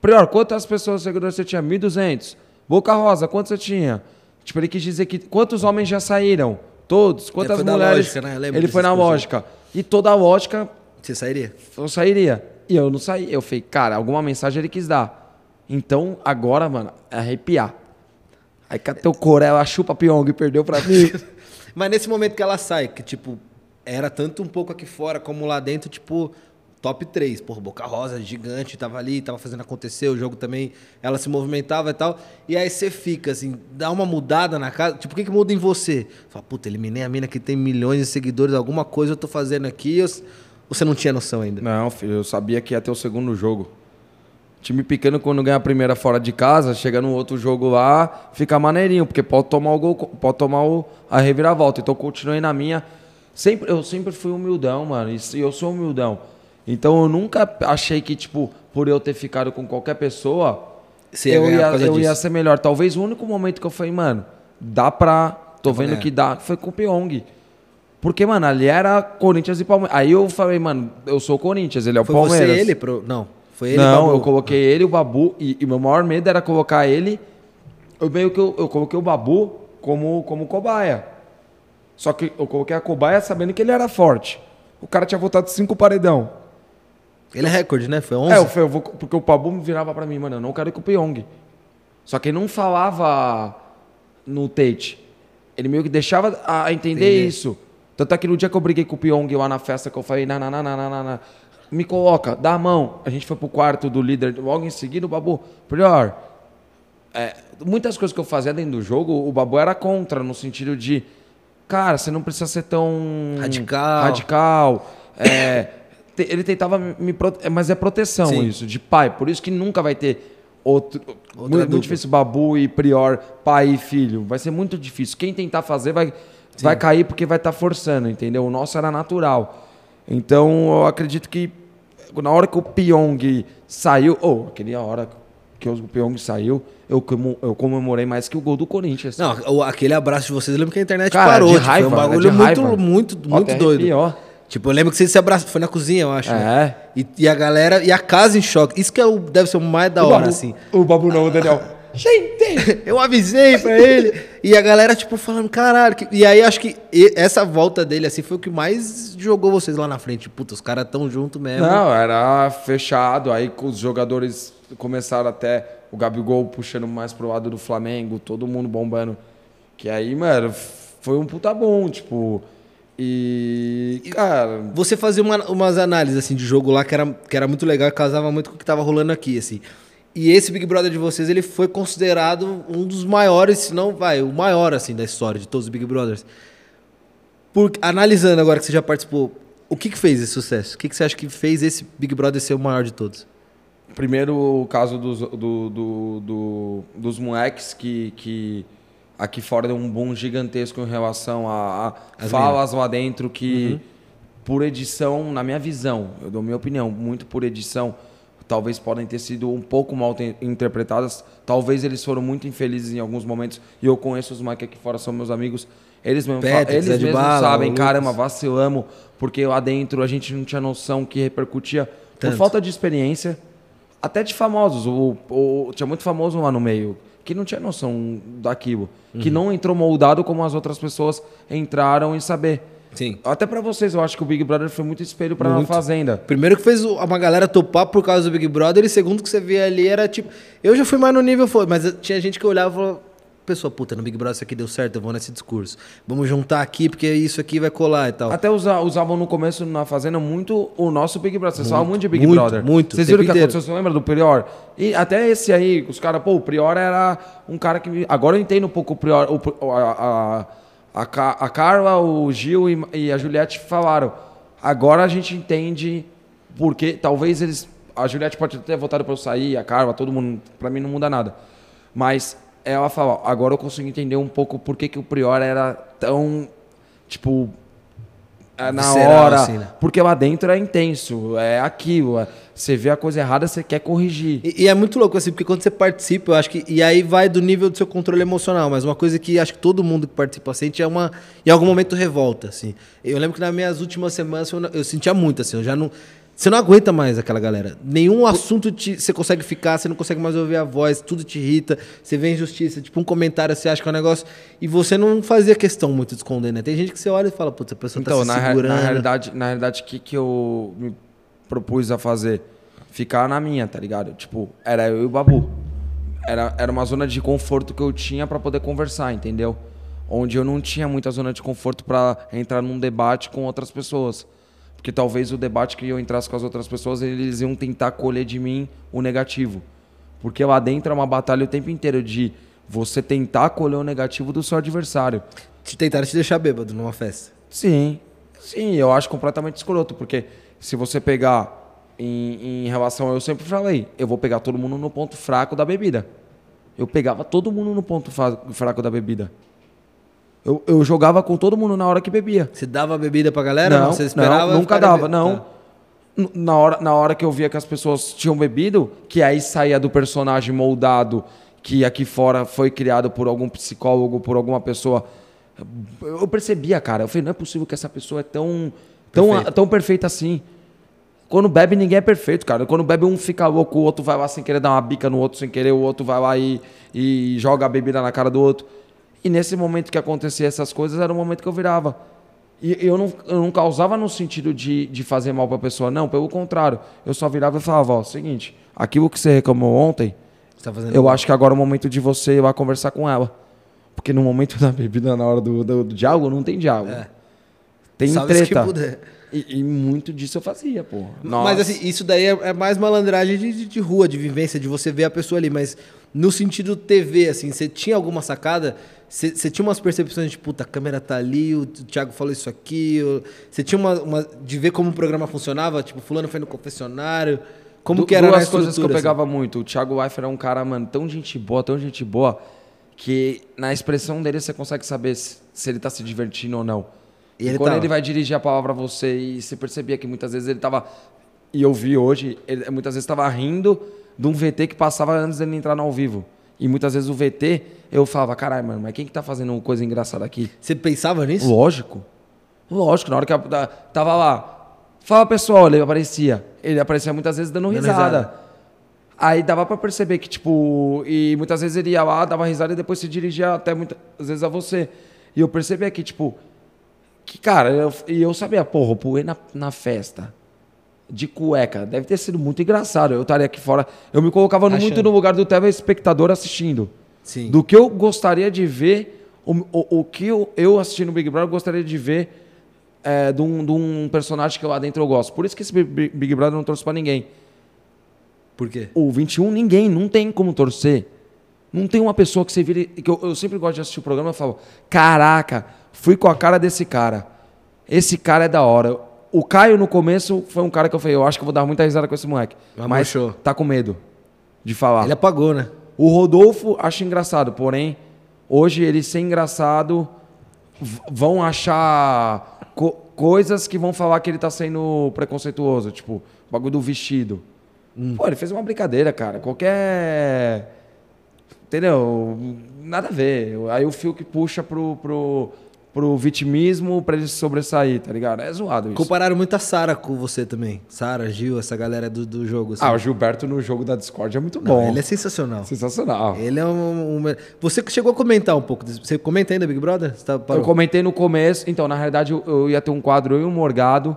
Prior, quantas pessoas seguidores você tinha? 1.200. Boca Rosa, quantos você tinha? Tipo, ele quis dizer que. Quantos homens já saíram? Todos. Quantas foi da mulheres? lógica, né? Ele foi na lógica. E toda a lógica Você sairia? eu sairia. E eu não saí. Eu falei, cara, alguma mensagem ele quis dar. Então, agora, mano, é arrepiar. Aí catei o Corel, a chupa Pyong e perdeu pra mim. Mas nesse momento que ela sai, que tipo, era tanto um pouco aqui fora como lá dentro, tipo, top 3. Porra, Boca Rosa, gigante, tava ali, tava fazendo acontecer, o jogo também, ela se movimentava e tal. E aí você fica, assim, dá uma mudada na casa. Tipo, o que, que muda em você? Fala, puta, eliminei a mina que tem milhões de seguidores, alguma coisa eu tô fazendo aqui, ou você não tinha noção ainda? não, filho, eu sabia que ia ter o segundo jogo. Time pequeno, quando ganha a primeira fora de casa, chega no outro jogo lá, fica maneirinho, porque pode tomar o gol, pode tomar o, a reviravolta. Então, continuei na minha. Sempre, eu sempre fui humildão, mano. E eu sou humildão. Então, eu nunca achei que, tipo, por eu ter ficado com qualquer pessoa, Você eu, ia, eu ia ser melhor. Talvez o único momento que eu falei, mano, dá pra. Tô vendo ganhar. que dá. Foi com o Pyong. Porque, mano, ali era Corinthians e Palmeiras. Aí eu falei, mano, eu sou o Corinthians, ele é o Foi Palmeiras. você ele pro... Não, foi ele Não, eu coloquei ele, o Babu, e, e meu maior medo era colocar ele. Eu meio que eu, eu coloquei o Babu como, como cobaia. Só que eu coloquei a cobaia sabendo que ele era forte. O cara tinha votado cinco paredão. Ele é recorde, né? Foi 11? É, eu eu vou, porque o Babu me virava pra mim, mano, eu não quero ir com o Pyong. Só que ele não falava no Tate. Ele meio que deixava a entender Entendi. isso. Tanto é que no dia que eu briguei com o Pyong lá na festa, que eu falei, não, não, não, não, não, não. Me coloca, dá a mão. A gente foi pro quarto do líder, logo em seguida o Babu, pior. É, muitas coisas que eu fazia dentro do jogo, o Babu era contra, no sentido de, cara, você não precisa ser tão Radical. radical. É, ele tentava me, prote- mas é proteção Sim. isso, de pai. Por isso que nunca vai ter outro. muito, muito difícil Babu e Prior, pai e filho. Vai ser muito difícil. Quem tentar fazer vai, vai cair porque vai estar forçando, entendeu? O nosso era natural. Então eu acredito que na hora que o Pyong saiu, ou aquele hora que o Pyong saiu, eu, eu comemorei mais que o gol do Corinthians. Não, aquele abraço de vocês, eu lembro que a internet Cara, parou. de tipo, raiva, foi um bagulho de muito, raiva. muito, muito até doido. arrepiou. Tipo, eu lembro que vocês se abraçaram, foi na cozinha, eu acho. né? É. E, e a galera, e a casa em choque. Isso que é o, deve ser o mais da O hora, Babu- assim. O Babu não, o Daniel. Gente! Eu avisei pra ele. E a galera, tipo, falando, caralho. que- E aí, acho que essa volta dele, assim, foi o que mais jogou vocês lá na frente. Puta, os caras tão junto mesmo. Não, era fechado. Aí os jogadores começaram até o Gabigol puxando mais pro lado do Flamengo, todo mundo bombando. Que aí, mano, foi um puta bom, tipo. E. Cara. Você fazia uma- umas análises, assim, de jogo lá que era, que era muito legal, casava muito com o que tava rolando aqui, assim. E esse Big Brother de vocês, ele foi considerado um dos maiores, se não, vai, o maior, assim, da história de todos os Big Brothers. Por, analisando agora que você já participou, o que que fez esse sucesso? O que que você acha que fez esse Big Brother ser o maior de todos? Primeiro o caso dos, do, do- do- dos moleques que, que aqui fora deu um boom gigantesco em relação a, a As falas lá dentro que, por edição, na minha visão, eu dou minha opinião, muito por edição, talvez podem ter sido um pouco mal te- interpretadas. Talvez eles foram muito infelizes em alguns momentos. E eu conheço os moleques aqui fora, são meus amigos. Eles mesmos, Zé eles mesmos Bala, sabem, caramba, vacilamos, porque lá dentro a gente não tinha noção que repercutia por Tanto. falta de experiência. Até de famosos. O, o- tinha muito famoso lá no meio que não tinha noção daquilo. Que não entrou moldado como as outras pessoas entraram em saber. Sim. Até pra vocês, eu acho que o Big Brother foi muito espelho pra Muito. Fazenda. Primeiro que fez uma galera topar por causa do Big Brother, e segundo que você vê ali era tipo. Eu já fui mais no nível, foi, mas tinha gente que olhava e falava. Pessoa, puta, no Big Brother isso aqui deu certo, eu vou nesse discurso. Vamos juntar aqui porque isso aqui vai colar e tal. Até usa- usavam no começo na Fazenda muito o nosso Big Brother. Vocês falam muito de Big muito, Brother. muito, Vocês viram o que inteiro. aconteceu? Você lembra do Prior? E até esse aí, os caras, pô, o Prior era um cara que. Agora eu entendo um pouco o Prior. O, a, a, a, Ca- a Carla, o Gil e, e a Juliette falaram. Agora a gente entende porque talvez eles. A Juliette pode ter votado pra eu sair, a Carla, todo mundo. Pra mim não muda nada. Mas ela fala, agora eu consigo entender um pouco por que, que o Prior era tão. Tipo. É, na Visceral, hora. assim, né? Porque lá dentro é intenso, é aquilo. é- Você vê a coisa errada, você quer corrigir. E, e é muito louco, assim, porque quando você participa, eu acho que. E aí vai do nível do seu controle emocional, mas uma coisa que acho que todo mundo que participa sente é uma. Em algum momento revolta, assim. Eu lembro que nas minhas últimas semanas eu, eu sentia muito, assim, eu já não. Você não aguenta mais aquela galera. Nenhum assunto te, você consegue ficar, você não consegue mais ouvir a voz, tudo te irrita, você vê injustiça, tipo um comentário, você acha que é um negócio. E você não fazia questão muito de esconder, né? Tem gente que você olha e fala, putz, a pessoa Então, tá na, se rea- segurando. na realidade, na realidade, o que, que eu me propus a fazer? Ficar na minha, tá ligado? Tipo, era eu e o Babu. Era, era uma zona de conforto que eu tinha pra poder conversar, entendeu? Onde eu não tinha muita zona de conforto pra entrar num debate com outras pessoas. Porque talvez o debate que eu entrasse com as outras pessoas, eles iam tentar colher de mim o negativo. Porque lá dentro é uma batalha o tempo inteiro de você tentar colher o negativo do seu adversário. Te tentaram te deixar bêbado numa festa. Sim, sim, eu acho completamente escroto, porque se você pegar em, em relação, eu sempre falei, eu vou pegar todo mundo no ponto fraco da bebida. Eu pegava todo mundo no ponto fraco da bebida. Eu, eu jogava com todo mundo na hora que bebia. Você dava bebida pra galera? Não, Você esperava? não, nunca dava, não. Tá. Na hora, na hora que eu via que as pessoas tinham bebido, que aí saía do personagem moldado, que aqui fora foi criado por algum psicólogo, por alguma pessoa Eu percebia, cara. Eu falei, não é possível que essa pessoa é tão, tão, Perfeito. tão perfeita assim. Quando bebe, ninguém é perfeito, cara. Quando bebe, um fica louco, o outro vai lá sem querer dar uma bica no outro, sem querer, o outro vai lá e, e joga a bebida na cara do outro. E nesse momento que acontecia essas coisas, era o momento que eu virava. E eu não, eu não causava no sentido de, de fazer mal pra pessoa, não, pelo contrário. Eu só virava e falava, ó, seguinte, aquilo que você reclamou ontem, tá eu acho que agora é o momento de você ir lá conversar com ela. Porque no momento da bebida, na hora do, do, do diálogo, não tem diálogo. É. Tem Salve-se treta. E, e muito disso eu fazia, pô. Mas assim, isso daí é, é mais malandragem de, de- rua, de vivência, de você ver a pessoa ali. Mas no sentido TV, assim, você tinha alguma sacada? Você você tinha umas percepções de, puta, a câmera tá ali, o Thiago falou isso aqui. ou- Você tinha uma, uma- de ver como o programa funcionava? Tipo, fulano foi no confessionário. Como Du- que era duas coisas que eu assim? pegava muito. O Thiago Leifert é um cara, mano, tão gente boa, tão gente boa, que na expressão dele você consegue saber se, se ele tá se divertindo ou não. E E, ele quando tava. ele vai dirigir a palavra a você e você percebia que muitas vezes ele tava. E eu vi hoje, ele muitas vezes estava rindo de um VT que passava antes dele entrar no ao vivo. E muitas vezes o VT, eu falava, caralho, mano, mas quem que tá fazendo coisa engraçada aqui? Você pensava nisso? Lógico. Lógico, na hora que da- tava lá, fala pessoal, ele aparecia. Ele aparecia muitas vezes dando, Dando risada. risada. Aí dava pra perceber que, tipo, e muitas vezes ele ia lá, dava risada e depois se dirigia até muitas vezes a você. E eu percebia que, tipo, que, cara, eu, e eu sabia, porra, eu pulei na, na festa de cueca. Deve ter sido muito engraçado. Eu estaria aqui fora. Eu me colocava no- muito Achando. no lugar do telespectador assistindo. Sim. Do que eu gostaria de ver, o, o, o que eu, eu assistindo Big Brother gostaria de ver é, de, um, de um personagem que lá dentro eu gosto. Por isso que esse Big Brother eu não trouxe pra ninguém. Por quê? O 21, ninguém, não tem como torcer. Não tem uma pessoa que você vira. e- Que eu, eu sempre gosto de assistir o programa e falo: Caraca, fui com a cara desse cara. Esse cara é da hora. O Caio, no começo, foi um cara que eu falei: Eu acho que vou dar muita risada com esse moleque. Mas Mas tá com medo de falar. Ele apagou, né? O Rodolfo acha engraçado, porém, hoje ele ser engraçado, vão achar co- coisas que vão falar que ele tá sendo preconceituoso, tipo, o bagulho do vestido. Pô, ele fez uma brincadeira, cara. Qualquer. Entendeu? Nada a ver. Aí o fio que puxa pro, pro, pro vitimismo pra ele sobressair, tá ligado? É zoado isso. Compararam muito a Sara com você também. Sara, Gil, essa galera do, do jogo. assim. Ah, o Gilberto no jogo da Discord é muito Não, bom. ele é sensacional. Sensacional. Ele é um, um- Você chegou a comentar um pouco. Você comenta ainda, Big Brother? Tá? Eu comentei no começo, então, na realidade, eu, eu ia ter um quadro, eu e o Morgado,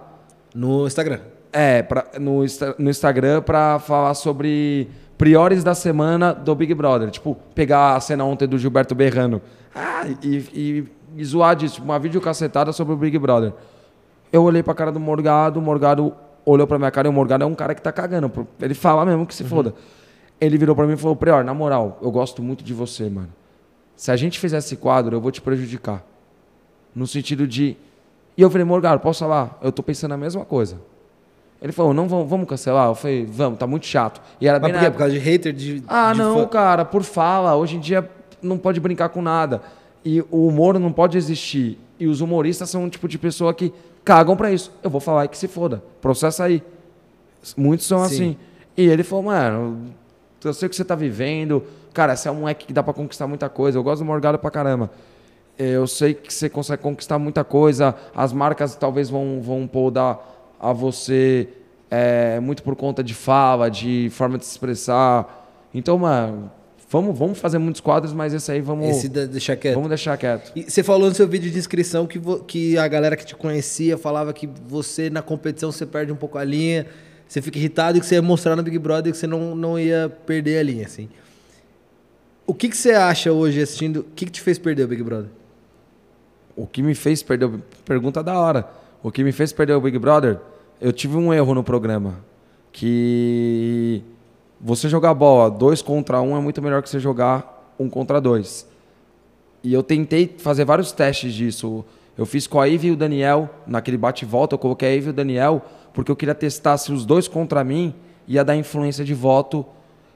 No Instagram. é, pra, no, no Instagram pra falar sobre priores da semana do Big Brother. Tipo, pegar a cena ontem do Gilberto berrando ah, e, e, e zoar disso, uma videocacetada sobre o Big Brother. Eu olhei pra cara do Morgado, o Morgado olhou pra minha cara e o Morgado é um cara que tá cagando. Ele fala mesmo que se foda. Ele virou pra mim e falou, Prior, na moral, eu gosto muito de você, mano. Se a gente fizer esse quadro, eu vou te prejudicar. No sentido de. E eu falei, Morgado, posso falar? Eu tô pensando a mesma coisa. Ele falou, não vamos, vamos cancelar? Eu falei, vamos, tá muito chato. E era Mas bem por quê? Por causa de hater? De, ah, de não, fã? cara, por fala. Hoje em dia não pode brincar com nada. E o humor não pode existir. E os humoristas são um tipo de pessoa que cagam pra isso. Eu vou falar e que se foda. Processa aí. Muitos são Sim. assim. E ele falou, mano, eu sei o que você tá vivendo. Cara, você é um moleque que dá pra conquistar muita coisa. Eu gosto do Morgado pra caramba. Eu sei que você consegue conquistar muita coisa. As marcas talvez vão, vão podar a você é, muito por conta de fala, de forma de se expressar. Então, mano, vamos, vamos fazer muitos quadros, mas esse aí vamos, Esse da, deixar quieto. vamos deixar quieto. E você falou no seu vídeo de inscrição que, vo- que a galera que te conhecia falava que você, na competição, você perde um pouco a linha, você fica irritado e que você ia mostrar no Big Brother que você não, não ia perder a linha, assim. O que, que você acha hoje assistindo? O que, que te fez perder o Big Brother? O que me fez perder. o- Pergunta da hora. O que me fez perder o Big Brother, eu tive um erro no programa. Que você jogar bola dois contra um é muito melhor que você jogar um contra dois. E eu tentei fazer vários testes disso. Eu fiz com a Ivy e o Daniel, naquele bate-volta, eu coloquei a Ivy e o Daniel, porque eu queria testar se os dois contra mim ia dar influência de voto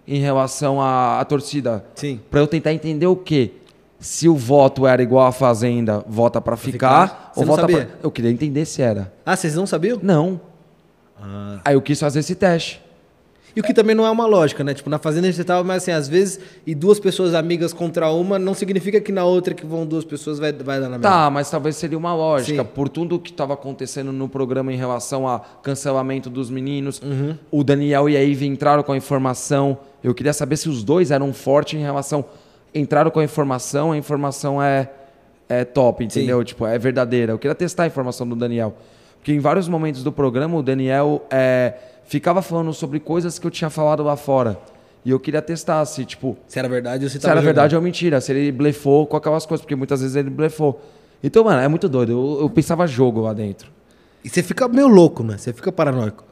em relação à, à torcida. Sim. Pra eu tentar entender o quê? Se o voto era igual à Fazenda, vota pra ficar, ficar? ou vota sabia? pra... Eu queria entender se era. Ah, vocês não sabiam? Não. Ah. Aí eu quis fazer esse teste. E o que também não é uma lógica, né? Tipo, na Fazenda a gente tava, mas assim, às vezes, e duas pessoas amigas contra uma, não significa que na outra que vão duas pessoas vai, vai dar na mesma. Tá, mas talvez seria uma lógica. Sim. Por tudo que estava acontecendo no programa em relação a cancelamento dos meninos, Uhum. o Daniel e a Ivy entraram com a informação. Eu queria saber se os dois eram fortes em relação. Entraram com a informação, a informação é, é top, entendeu? Tipo, é verdadeira. Eu queria testar a informação do Daniel. Porque em vários momentos do programa, o Daniel é, ficava falando sobre coisas que eu tinha falado lá fora. E eu queria testar se, tipo, Se era verdade ou se se era jogando. verdade ou mentira, se ele blefou com aquelas coisas, porque muitas vezes ele blefou. Então, mano, é muito doido. Eu, eu pensava jogo lá dentro. E você fica meio louco, né? Você fica paranoico.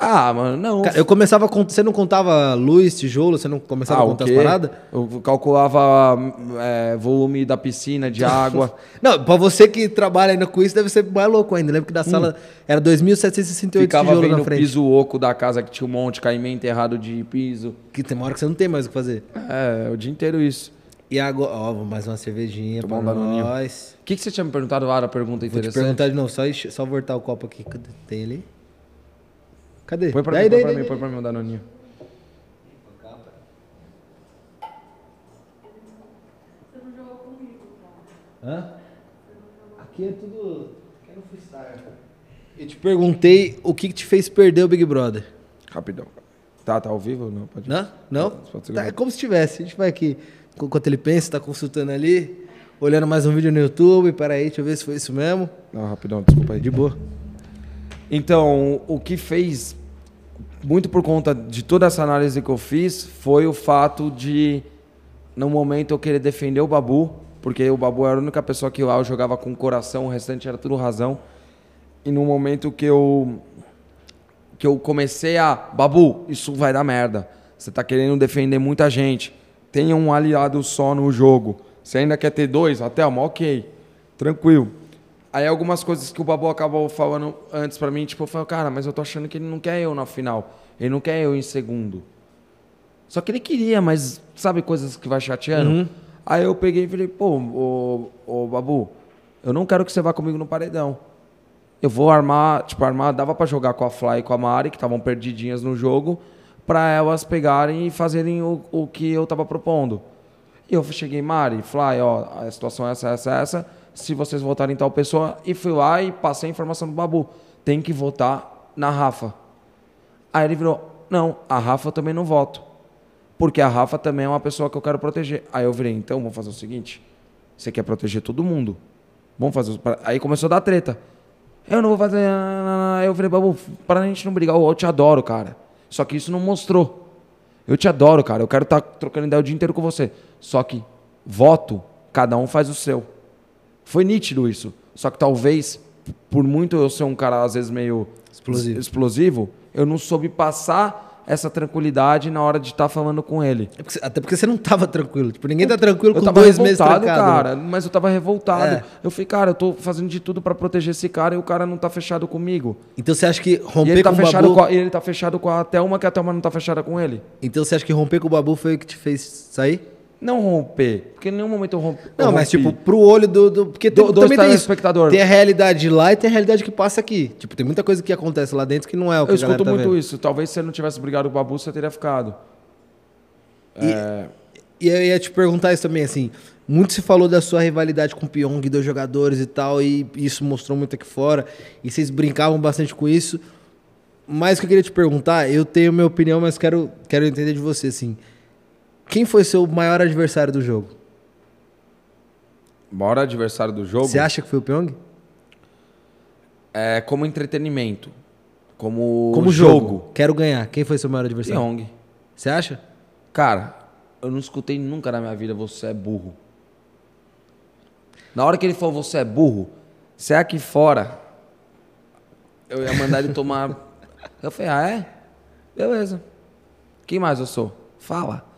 Ah, mano, não. Cara, eu começava a contar. Você não contava luz, tijolo, você não começava ah, a contar as paradas? Eu calculava é, volume da piscina, de água. Não, pra você que trabalha ainda com isso, deve ser mais louco ainda. Lembro que da sala era 2.768 Hum. Ficava tijolo vendo na o frente. piso oco da casa que tinha um monte, caimento errado de piso. Que tem uma hora que você não tem mais o que fazer. É, o dia inteiro isso. E agora, ó, mais uma cervejinha Tomar pra um nós. O que, que você tinha me perguntado lá? Era pergunta Vou te interessante. perguntar de novo, só, só voltar o copo aqui. Cadê? Tem ele? Cadê? Põe pra Daí, mim, põe daí, pra daí, mim, põe daí. pra mim o danoninho. Hã? Aqui é tudo. Aqui é no freestyle. Eu te perguntei o que, que te fez perder o Big Brother. Rapidão. Tá, tá ao vivo ou não? Pode. Não? Não? Pode. Tá, é como se tivesse. A gente vai aqui, enquanto ele pensa, tá consultando ali, olhando mais um vídeo no YouTube. Peraí, deixa eu ver se foi isso mesmo. Não, rapidão, desculpa aí. De boa. Então, o que fez, muito por conta de toda essa análise que eu fiz, foi o fato de, no momento, eu querer defender o Babu, porque o Babu era a única pessoa que lá eu jogava com coração, o restante era tudo razão. E no momento que eu que eu comecei a, Babu, isso vai dar merda. Você tá querendo defender muita gente. Tenha um aliado só no jogo. Você ainda quer ter dois? Até, ok. Tranquilo. Aí algumas coisas que o Babu acabou falando antes pra mim, tipo, eu falei, cara, mas eu tô achando que ele não quer eu na final. Ele não quer eu em segundo. Só que ele queria, mas sabe coisas que vai chateando? Aí eu peguei e falei, pô, ô, ô Babu, eu não quero que você vá comigo no paredão. Eu vou armar, tipo, armar, dava pra jogar com a Fly e com a Mari, que estavam perdidinhas no jogo, pra elas pegarem e fazerem o, o que eu tava propondo. E eu cheguei, Mari, Fly, ó, a situação é essa, essa, essa. Se vocês votarem em tal pessoa, e fui lá e passei a informação do Babu. Tem que votar na Rafa. Aí ele virou, não, a Rafa eu também não voto. Porque a Rafa também é uma pessoa que eu quero proteger. Aí eu virei, então vamos fazer o seguinte: você quer proteger todo mundo. Vamos fazer. Aí começou a dar treta. Eu não vou fazer. Aí eu falei, Babu, para a gente não brigar, eu te adoro, cara. Só que isso não mostrou. Eu te adoro, cara. Eu quero estar trocando ideia o dia inteiro com você. Só que voto, cada um faz o seu. Foi nítido isso. Só que talvez, por muito eu ser um cara, às vezes, meio Explosivo. explosivo eu não soube passar essa tranquilidade na hora de estar falando com ele. É porque- até porque você não tava tranquilo. Tipo, ninguém tá tranquilo Eu com dois meses trancado. cara, mas eu tava revoltado. É. Eu falei, cara, eu tô fazendo de tudo pra proteger esse cara e o cara não tá fechado comigo. Então você acha que romper ele tá, com o Babu... com a, ele tá fechado com a Thelma, que a Thelma não tá fechada com ele. Então você acha que romper com o Babu foi o que te fez sair? Não romper, porque em nenhum momento eu rompi. Não, eu mas tipo, pro olho do. do porque Do- tem, do também tem isso. telespectador. Tem a realidade de lá e tem a realidade que passa aqui. Tipo, tem muita coisa que acontece lá dentro que não é o que Eu escuto tá muito vendo. isso. Talvez se você não tivesse brigado com o Babu, você teria ficado. E eu ia te perguntar isso também, assim. Muito se falou da sua rivalidade com o Pyong, dos jogadores e tal, e isso mostrou muito aqui fora. E vocês brincavam bastante com isso. Mas o que eu queria te perguntar, eu tenho minha opinião, mas quero, quero entender de você, assim. Quem foi seu maior adversário do jogo? Maior adversário do jogo Você acha que foi o Pyong? é como entretenimento. Como, Como jogo. Quero ganhar. Quem foi seu maior adversário? Pyong. Você acha? Cara, eu não escutei nunca na minha vida você é burro. Na hora que ele falou você é burro, você é aqui fora, eu ia mandar ele tomar. Eu falei, ah, é? Beleza. Quem mais eu sou? Fala.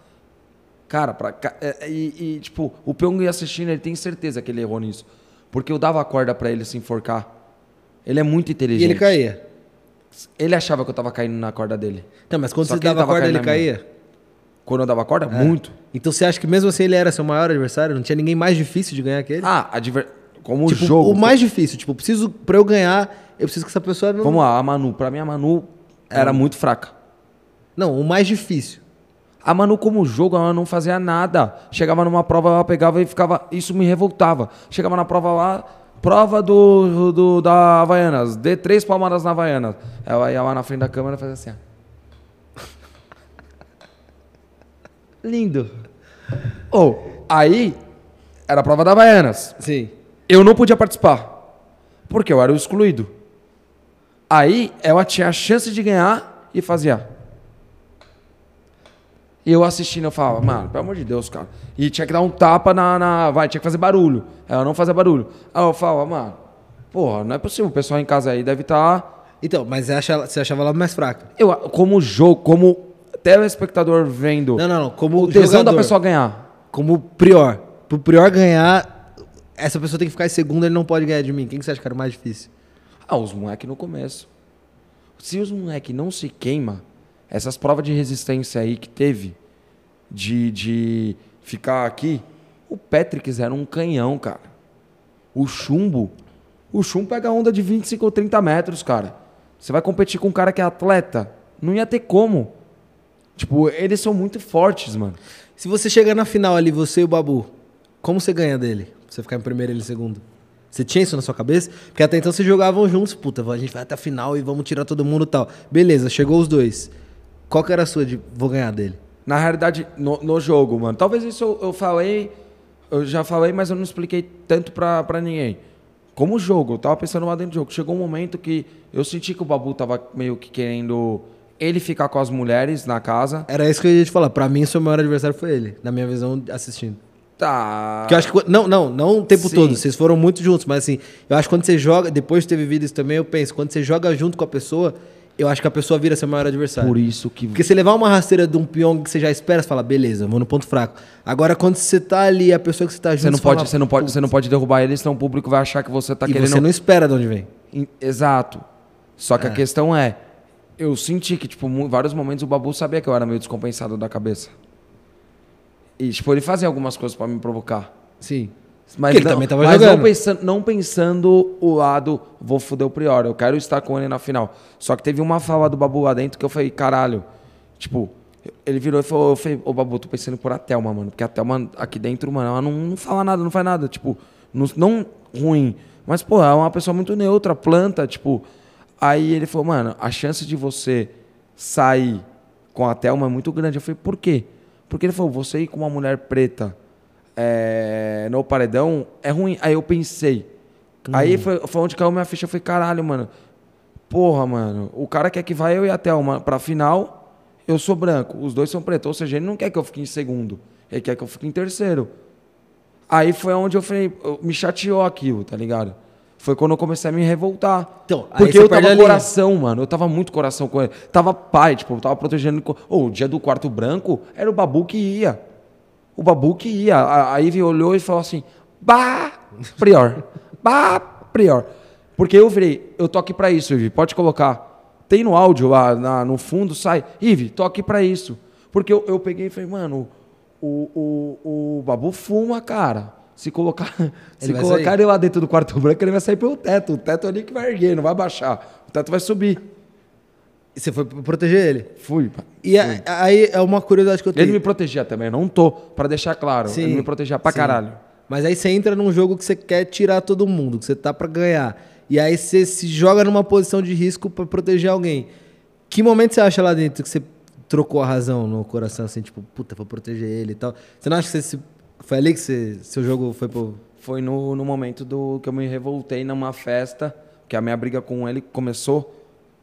Cara, pra, ca- é, e, e, tipo, o Pyong ia assistindo, ele tem certeza que ele errou nisso. Porque eu dava a corda pra ele se enforcar. Ele é muito E inteligente. ele caía. Ele achava que eu tava caindo na corda dele. Não, mas quando Só você dava a corda, ele na minha. caía? Quando eu dava corda, muito. Então você acha que mesmo assim ele era seu maior adversário? Não tinha ninguém mais difícil de ganhar que ele? Ah, adver... como tipo, o jogo. o mais difícil. Tipo, preciso, pra eu ganhar, eu preciso que essa pessoa não... Vamos lá, a Manu. Pra mim, a Manu era muito fraca. Não, o mais difícil. A Manu, como jogo, ela não fazia nada. Chegava numa prova, ela pegava e ficava. Isso me revoltava. Chegava na prova lá, prova do, do da Havaianas, dê três palmadas na Havaianas. Ela ia lá na frente da câmera e fazia assim. ó. Lindo. Ou, aí, era a prova da Havaianas. Sim. Eu não podia participar. Porque eu era o excluído. Aí ela tinha a chance de ganhar e fazia. E eu assistindo, eu falava, mano, pelo amor de Deus, cara. E tinha que dar um tapa na. na- vai, tinha que fazer barulho. Ela não fazia barulho. Aí eu falava, mano, porra, não é possível. O pessoal em casa aí deve estar. Então, mas você, acha, você achava ela mais fraca? Eu, como jogo, como telespectador vendo Não, não, não. Como o tesão jogador, da pessoa ganhar. Como prior. Pro prior ganhar, essa pessoa tem que ficar em segundo, ele não pode ganhar de mim. Quem que você acha que era mais difícil? Ah, os moleque no começo. Se os moleque não se queima, essas provas de resistência aí que teve, de, de ficar aqui, o Patrick era um canhão, cara. O chumbo, o chumbo pega onda de 25 ou 30 metros, cara. Você vai competir com um cara que é atleta, não ia ter como. Tipo, eles são muito fortes, mano. Se você chegar na final ali, você e o Babu, como você ganha dele? Você ficar em primeiro e ele em segundo? Você tinha isso na sua cabeça? Porque até então vocês jogavam juntos, puta, a gente vai até a final e vamos tirar todo mundo e tal. Beleza, chegou os dois. Qual que era a sua de vou ganhar dele? Na realidade, no, no jogo, mano. Talvez isso eu, eu falei, eu já falei, mas eu não expliquei tanto pra, pra ninguém. Como jogo, eu tava pensando lá dentro do jogo. Chegou um momento que eu senti que o Babu tava meio que querendo ele ficar com as mulheres na casa. Era isso que eu ia te falar. Pra mim, o seu maior adversário foi ele, na minha visão, assistindo. Tá. Porque eu acho que. Não, não, não o tempo Sim. todo. Vocês foram muito juntos, mas assim, eu acho que quando você joga, depois de ter vivido isso também, eu penso, quando você joga junto com a pessoa, eu acho que a pessoa vira seu maior adversário. Por isso que. Porque você levar uma rasteira de um Pyong que você já espera, você fala, beleza, vou no ponto fraco. Agora, quando você tá ali, a pessoa que você tá junto, Você não, fala, pode, você, não pode, você não pode derrubar ele, senão o público vai achar que você tá e querendo. você não espera de onde vem. Exato. Só que É. a questão é, eu senti que, tipo, em vários momentos o Babu sabia que eu era meio descompensado da cabeça. E, tipo, ele fazia algumas coisas pra me provocar. Sim. Mas, ele não, também tava mas jogando. Não, pensando, não pensando o lado, vou foder o Prior, eu quero estar com ele na final. Só que teve uma fala do Babu lá dentro que eu falei, caralho. Tipo, ele virou e falou, eu falei, ô Babu, tô pensando por a Thelma, mano. Porque a Thelma aqui dentro, mano, ela não, não fala nada, não faz nada. Tipo, não, não ruim. Mas, pô, é uma pessoa muito neutra, planta, tipo. Aí ele falou, mano, a chance de você sair com a Thelma é muito grande. Eu falei, por quê? Porque ele falou, você ir com uma mulher preta é, no paredão é ruim. Aí eu pensei. Aí foi, foi onde caiu minha ficha. Eu falei, caralho, mano. Porra, mano. O cara quer que vá eu e a Thelma pra final. Eu sou branco. Os dois são pretos. Ou seja, ele não quer que eu fique em segundo. Ele quer que eu fique em terceiro. Aí foi onde eu falei, me chateou aquilo, tá ligado? Foi quando eu comecei a me revoltar. Então, porque eu tava coração, mano. Eu tava muito coração com ele. Tava pai, tipo, eu tava protegendo. Ô, o dia do quarto branco era o Babu que ia. O Babu que ia. A, a Ivy olhou e falou assim: Bah, Prior. Bah, Prior. Porque eu virei, eu tô aqui pra isso, Ivy. Pode colocar. Tem no áudio lá na- no fundo, sai. Ivy, tô aqui pra isso. Porque eu, eu peguei e falei, mano, o, o, o Babu fuma, cara. Se colocar, se vai colocar sair. ele lá dentro do quarto branco, ele vai sair pelo teto. O teto ali que vai erguer, não vai baixar. O teto vai subir. E você foi proteger ele. Fui. pá. E a- aí é uma curiosidade que eu tenho. Ele me protegia também, eu não tô, pra deixar claro. Sim, ele me protegia pra sim. caralho. Mas aí você entra num jogo que você quer tirar todo mundo, que você tá pra ganhar. E aí você se joga numa posição de risco pra proteger alguém. Que momento você acha lá dentro que você trocou a razão no coração, assim, tipo, puta, vou proteger ele e tal? Você não acha que você se... foi ali que você, seu jogo foi pro. Foi no, no momento do que eu me revoltei numa festa, que a minha briga com ele começou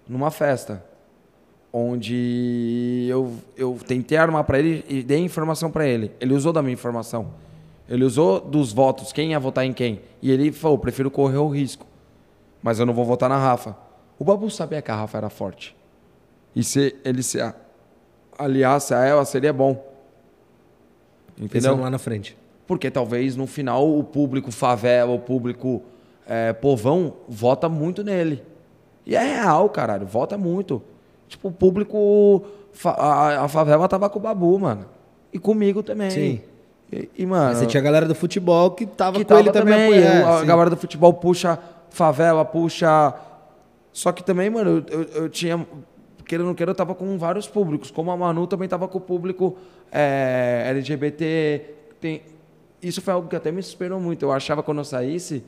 numa festa. Onde eu, eu tentei armar pra ele e dei informação pra ele. Ele usou da minha informação. Ele usou dos votos, quem ia votar em quem. E ele falou: prefiro correr o risco. Mas eu não vou votar na Rafa. O Babu sabia que a Rafa era forte. E se ele se aliasse a ela, seria bom. Entendeu? Pensando lá na frente. Porque talvez no final o público favela, o público é, povão, vota muito nele. E é real, caralho, vota muito. Tipo, o público. A, a favela tava com o Babu, mano. E comigo também. Sim. E, e, mano. Mas você tinha a galera do futebol que tava que com tava ele também, também. apoiando. o- a galera do futebol puxa favela, puxa. Só que também, mano, eu, eu, eu tinha querendo ou não queira, eu tava com vários públicos. Como a Manu também tava com o público é, LGBT. Tem... Isso foi algo que até me esperou muito. Eu achava quando eu saísse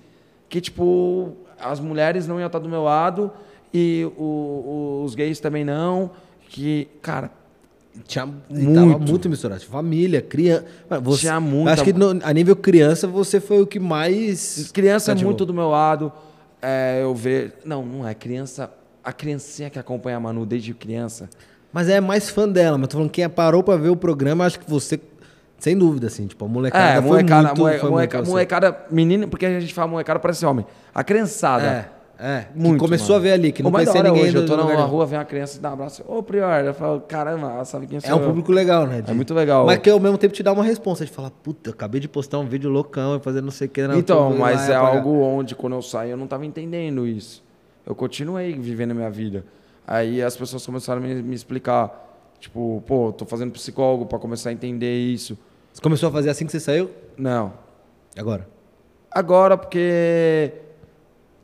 que, tipo, as mulheres não iam estar do meu lado e o, os gays também não. Que, cara, tinha muito. Tava muito misturado. Família, criança. Você, Tinha muito. Acho que no- a nível criança você foi o que mais. Criança é cativou. muito do meu lado. É, eu ver. Não, não é. Criança. A criancinha que acompanha a Manu desde criança. Mas é mais fã dela. Mas tô falando, quem parou pra ver o programa, acho que você. Sem dúvida, assim. Tipo, a molecada. É, molecada, muito, moleca- você. molecada, menina, porque a gente fala molecada parece homem. A criançada. É, é. Que Muito, começou mano. a ver ali, que não conhecia ninguém. hoje, eu tô na rua, vem uma criança e dá um abraço. Ô, Prior, eu falo, caramba, sabe quem É sou um eu. público legal, né? de- É muito legal. Mas que ao mesmo tempo te dá uma resposta de falar, puta, acabei de postar um vídeo loucão e fazer não sei o que. não, Então, tu vai mas é algo onde, quando eu saí, eu não tava entendendo isso. Eu continuei vivendo a minha vida. Aí as pessoas começaram a me, me explicar. Tipo, pô, tô fazendo psicólogo pra começar a entender isso. Você começou a fazer assim que você saiu? Não. Agora. Agora, porque.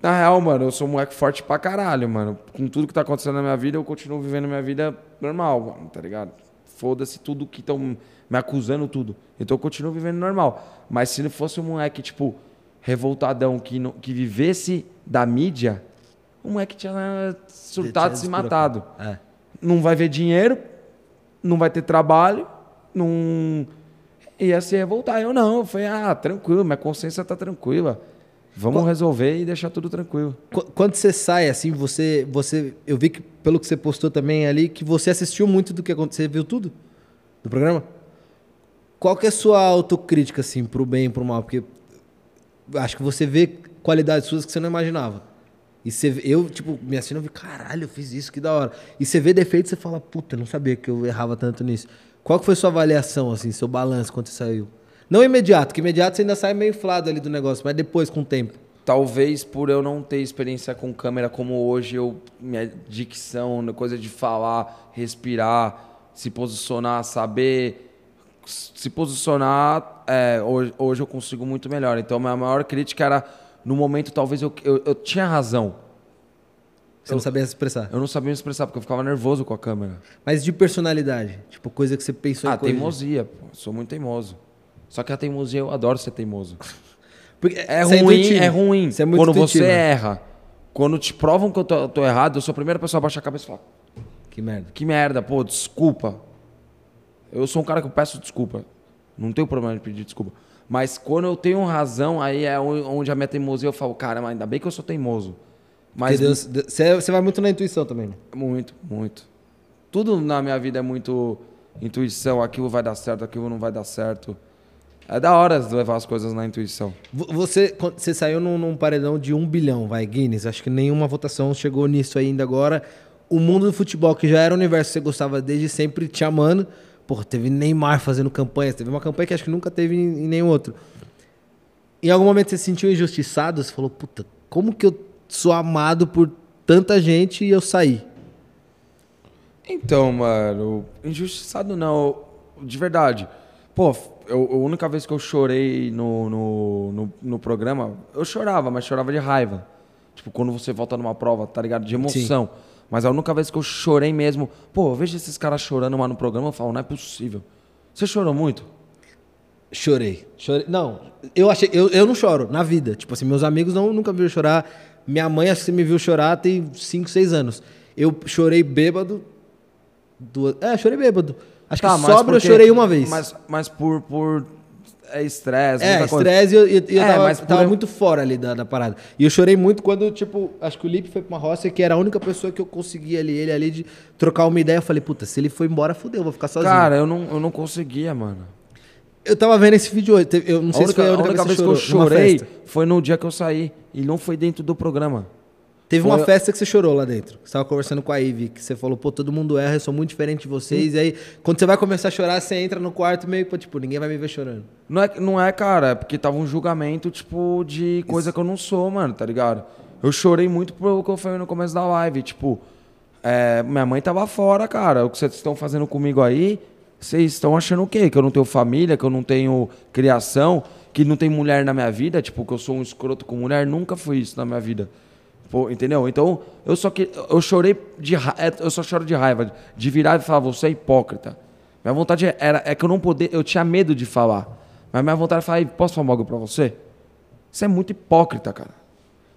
Na real, mano, eu sou um moleque forte pra caralho, mano. Com tudo que tá acontecendo na minha vida, eu continuo vivendo a minha vida normal, mano, tá ligado? Foda-se tudo que estão me acusando, tudo. Então eu continuo vivendo normal. Mas se não fosse um moleque, tipo, revoltadão, que, não, que vivesse da mídia, o moleque tinha surtado e se matado. É. Não vai ver dinheiro, não vai ter trabalho, não. Ia se revoltar. Eu não, eu falei, ah, tranquilo, minha consciência tá tranquila. Vamos Qual- resolver e deixar tudo tranquilo. Qu- Quando você sai, assim, você, você. Eu vi que, pelo que você postou também ali, que você assistiu muito do que aconteceu. Você viu tudo do programa? Qual que é a sua autocrítica, assim, pro bem e pro mal? Porque acho que você vê qualidades suas que você não imaginava. E você, eu, tipo, me assistindo, eu vi, caralho, eu fiz isso, que da hora. E você vê defeitos, você fala, puta, não sabia que eu errava tanto nisso. Qual que foi sua avaliação, assim, seu balanço quando você saiu? Não imediato, que imediato você ainda sai meio inflado ali do negócio, mas depois, com o tempo. Talvez por eu não ter experiência com câmera como hoje, eu, minha dicção, coisa de falar, respirar, se posicionar, saber se posicionar, é, hoje, hoje eu consigo muito melhor. Então, minha maior crítica era, no momento, talvez eu, eu, eu tinha razão. Você não sabia se expressar. Eu não sabia me expressar, porque eu ficava nervoso com a câmera. Mas de personalidade, tipo, coisa que você pensou Ah, em corrigir. teimosia, pô. Sou muito teimoso. Só que a teimosia, eu adoro ser teimoso. Porque É você ruim, intuitivo. é ruim. Você é muito Quando você intuitivo. erra, quando te provam que eu tô, tô errado, eu sou a primeira pessoa a baixar a cabeça e falar, Que merda. que merda, pô, desculpa. Eu sou um cara que eu peço desculpa. Não tenho problema de pedir desculpa. Mas quando eu tenho razão, aí é onde a minha teimosia eu falo, cara, ainda bem que eu sou teimoso. Mas você, você vai muito na intuição também, né? muito, muito. Tudo na minha vida é muito intuição, aquilo vai dar certo, aquilo não vai dar certo. É da hora levar as coisas na intuição. Vo- Você, você saiu num, num paredão de um bilhão, vai, Guinness. Acho que nenhuma votação chegou nisso ainda agora. O mundo do futebol, que já era um universo que você gostava desde sempre, te amando. Porra, teve Neymar fazendo campanhas. Teve uma campanha que acho que nunca teve em, em nenhum outro. Em algum momento você se sentiu injustiçado? Você falou, puta, como que eu sou amado por tanta gente e eu saí? Então, mano, injustiçado não, de verdade. Pô, eu, a única vez que eu chorei no, no, no, no programa, eu chorava, mas chorava de raiva. Tipo, quando você volta numa prova, tá ligado? De emoção. Mas a única vez que eu chorei mesmo, pô, eu vejo esses caras chorando lá no programa, eu falo, não é possível. Você chorou muito? Chorei. Chorei. Não, eu achei. Eu, eu não choro na vida. Tipo assim, meus amigos não, nunca viram chorar. Minha mãe, acho que me viu chorar tem 5, 6 anos. Eu chorei bêbado. Duas... É, chorei bêbado. Acho Tá, que sobra eu porque- chorei uma vez. Mas, mas por, por é estresse, é, estresse e eu, e eu É, tava, tava eu- muito fora ali da, da parada. E eu chorei muito quando, tipo, acho que o Lipe foi pra uma roça que era a única pessoa que eu conseguia ali, ele ali, de trocar uma ideia. Eu falei, puta, se ele for embora, fudeu, eu vou ficar sozinho. Cara, eu não, eu não conseguia, mano. eu tava vendo esse vídeo hoje. Eu não A sei única, se foi a única, única vez, vez que eu chorei foi no dia que eu saí. E não foi dentro do programa. Teve Foi- uma festa que você chorou lá dentro. Você tava conversando com a Ivy, que você falou, pô, todo mundo erra, eu sou muito diferente de vocês. E aí, quando você vai começar a chorar, você entra no quarto meio que, tipo, ninguém vai me ver chorando. Não é, não é, cara, é porque tava um julgamento, tipo, de coisa que eu não sou, mano, tá ligado? Eu chorei muito pelo que eu falei no começo da live. Tipo, é, minha mãe tava fora, cara. O que vocês estão fazendo comigo aí, vocês estão achando o quê? Que eu não tenho família, que eu não tenho criação, que não tem mulher na minha vida, tipo, que eu sou um escroto com mulher. Nunca fui isso na minha vida. Pô, entendeu? Então, eu só que eu chorei de é, eu só choro de raiva de virar e falar você é hipócrita. Minha vontade era é que eu não poder, eu tinha medo de falar. Mas minha vontade é falar, "Ei, posso falar algo pra você? Você é muito hipócrita, cara.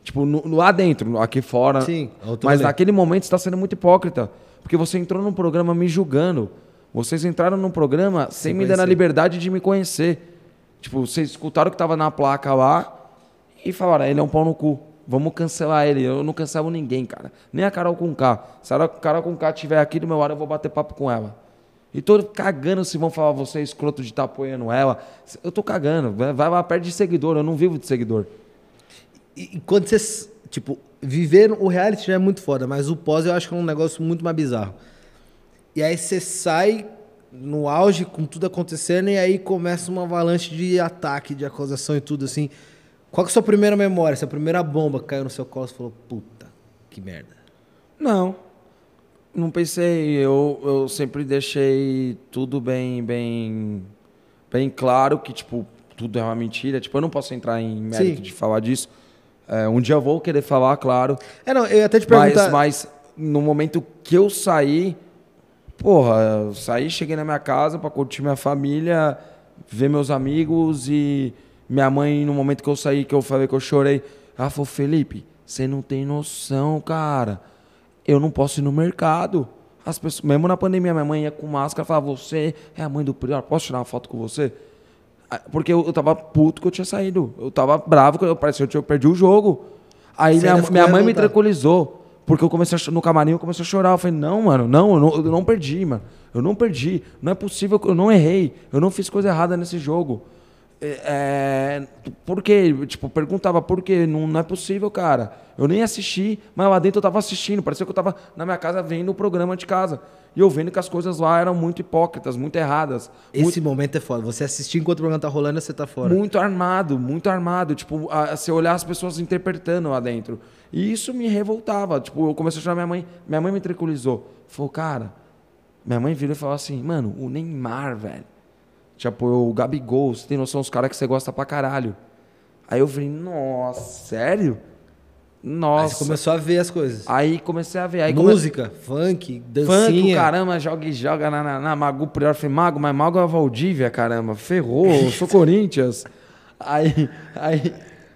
Tipo, no, no- lá dentro, aqui fora. Sim, Mas vendo. naquele momento você tá sendo muito hipócrita. Porque você entrou num programa me julgando. Vocês entraram num programa sem me dar a liberdade de me conhecer. Tipo, vocês escutaram o que tava na placa lá e falaram, ele é um pau no cu. Vamos cancelar ele. Eu não cancelo ninguém, cara. Nem a Carol com K. Se a Carol com K estiver aqui do meu lado, eu vou bater papo com ela. E tô cagando se vão falar você é escroto de estar apoiando ela. Eu tô cagando. Vai lá, perde seguidor. Eu não vivo de seguidor. E, quando você, tipo, viver o reality já é muito foda, mas o pós eu acho que é um negócio muito mais bizarro. E aí você sai no auge com tudo acontecendo e aí começa uma avalanche de ataque, de acusação e tudo assim. Qual que é a sua primeira memória, essa primeira bomba que caiu no seu colo e falou, puta, que merda. Não. Não pensei. Eu, eu sempre deixei tudo bem, bem, bem claro que, tipo, tudo é uma mentira. Tipo, eu não posso entrar em mérito Sim. de falar disso. É, um dia eu vou querer falar, claro. É, não, eu até te Mas, perguntar... mas no momento que eu saí, porra, eu saí, cheguei na minha casa pra curtir minha família, ver meus amigos e minha mãe, no momento que eu saí, que eu falei que eu chorei, ela falou, Felipe, você não tem noção, cara. Eu não posso ir no mercado. As pessoas, mesmo na pandemia, minha mãe ia com máscara e falava, você é a mãe do Prior, posso tirar uma foto com você? Ah, Porque eu, eu tava puto que eu tinha saído. Eu tava bravo, que eu parecia que eu perdi o jogo. Aí Você minha, minha mãe me tranquilizou. Porque eu comecei a, no camarim, eu comecei a chorar. Eu falei, não, mano, não eu, não, eu não perdi, mano. Eu não perdi. Não é possível, eu não errei. Eu não fiz coisa errada nesse jogo. É, por quê? Tipo, perguntava por quê? Não, não é possível, cara. Eu nem assisti, mas lá dentro eu tava assistindo. Parecia que eu tava na minha casa vendo o programa de casa. E eu vendo que as coisas lá eram muito hipócritas, muito erradas. Esse momento é foda. Você assistir enquanto o programa tá rolando, você tá fora. Muito armado, muito armado. Tipo, a, você olhar as pessoas interpretando lá dentro. E isso me revoltava. Tipo, eu comecei a chamar minha mãe. Minha mãe me tranquilizou. Falou, cara. Minha mãe virou e falou assim: mano, o Neymar, velho. Tipo, o Gabigol, você tem noção, os caras que você gosta pra caralho. Aí eu falei, nossa, sério? Aí Nossa. você começou a ver as coisas. Aí comecei a ver. Aí come- Música, funk, dancinha. Funk, caramba, joga e joga na, na, na Magu Prior. Falei, Mago, mas Mago é a Valdívia, caramba. Ferrou, eu sou Corinthians. Aí, aí,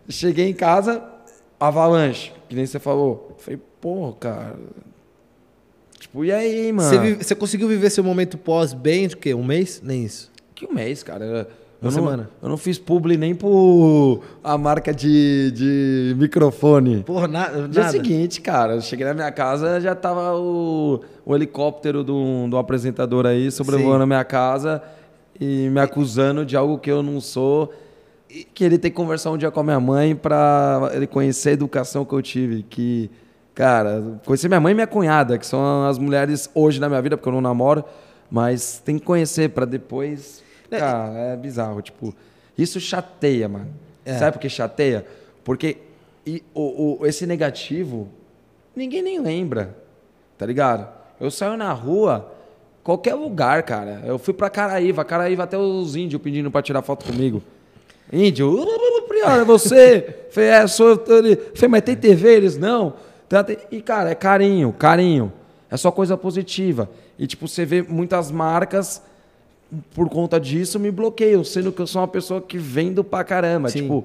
cheguei em casa, avalanche, que nem você falou. Falei, pô, cara. Tipo, e aí, mano? Você, vive- você conseguiu viver seu momento pós bem, de quê? Um mês? Nem isso. Que um mês, cara. Eu, Uma não, semana. eu não fiz publi nem por a marca de, de microfone. Porra, na, nada. Dia seguinte, cara, eu cheguei na minha casa, já tava o, o helicóptero do, do apresentador aí sobrevoando a minha casa e me acusando de algo que eu não sou. E que ele tem que conversar um dia com a minha mãe pra ele conhecer a educação que eu tive. Que, cara, conhecer minha mãe e minha cunhada, que são as mulheres hoje na minha vida, porque eu não namoro, mas tem que conhecer pra depois. Cara, é bizarro. Tipo, isso chateia, mano. É. Sabe por que chateia? Porque e o, o- esse negativo, ninguém nem lembra, tá ligado? Eu saio na rua, qualquer lugar, cara. Eu fui pra Caraíva, Caraíva até os índios pedindo pra tirar foto comigo. Índio, "Uh, uh, uh, Prior, é você? Falei, é, sou eu. Falei, mas tem TV? Eles, não. Tá, E, cara, é carinho, carinho. É só coisa positiva. E, tipo, você vê muitas marcas, por conta disso, me bloqueiam, sendo que eu sou uma pessoa que vendo pra caramba. Sim. Tipo,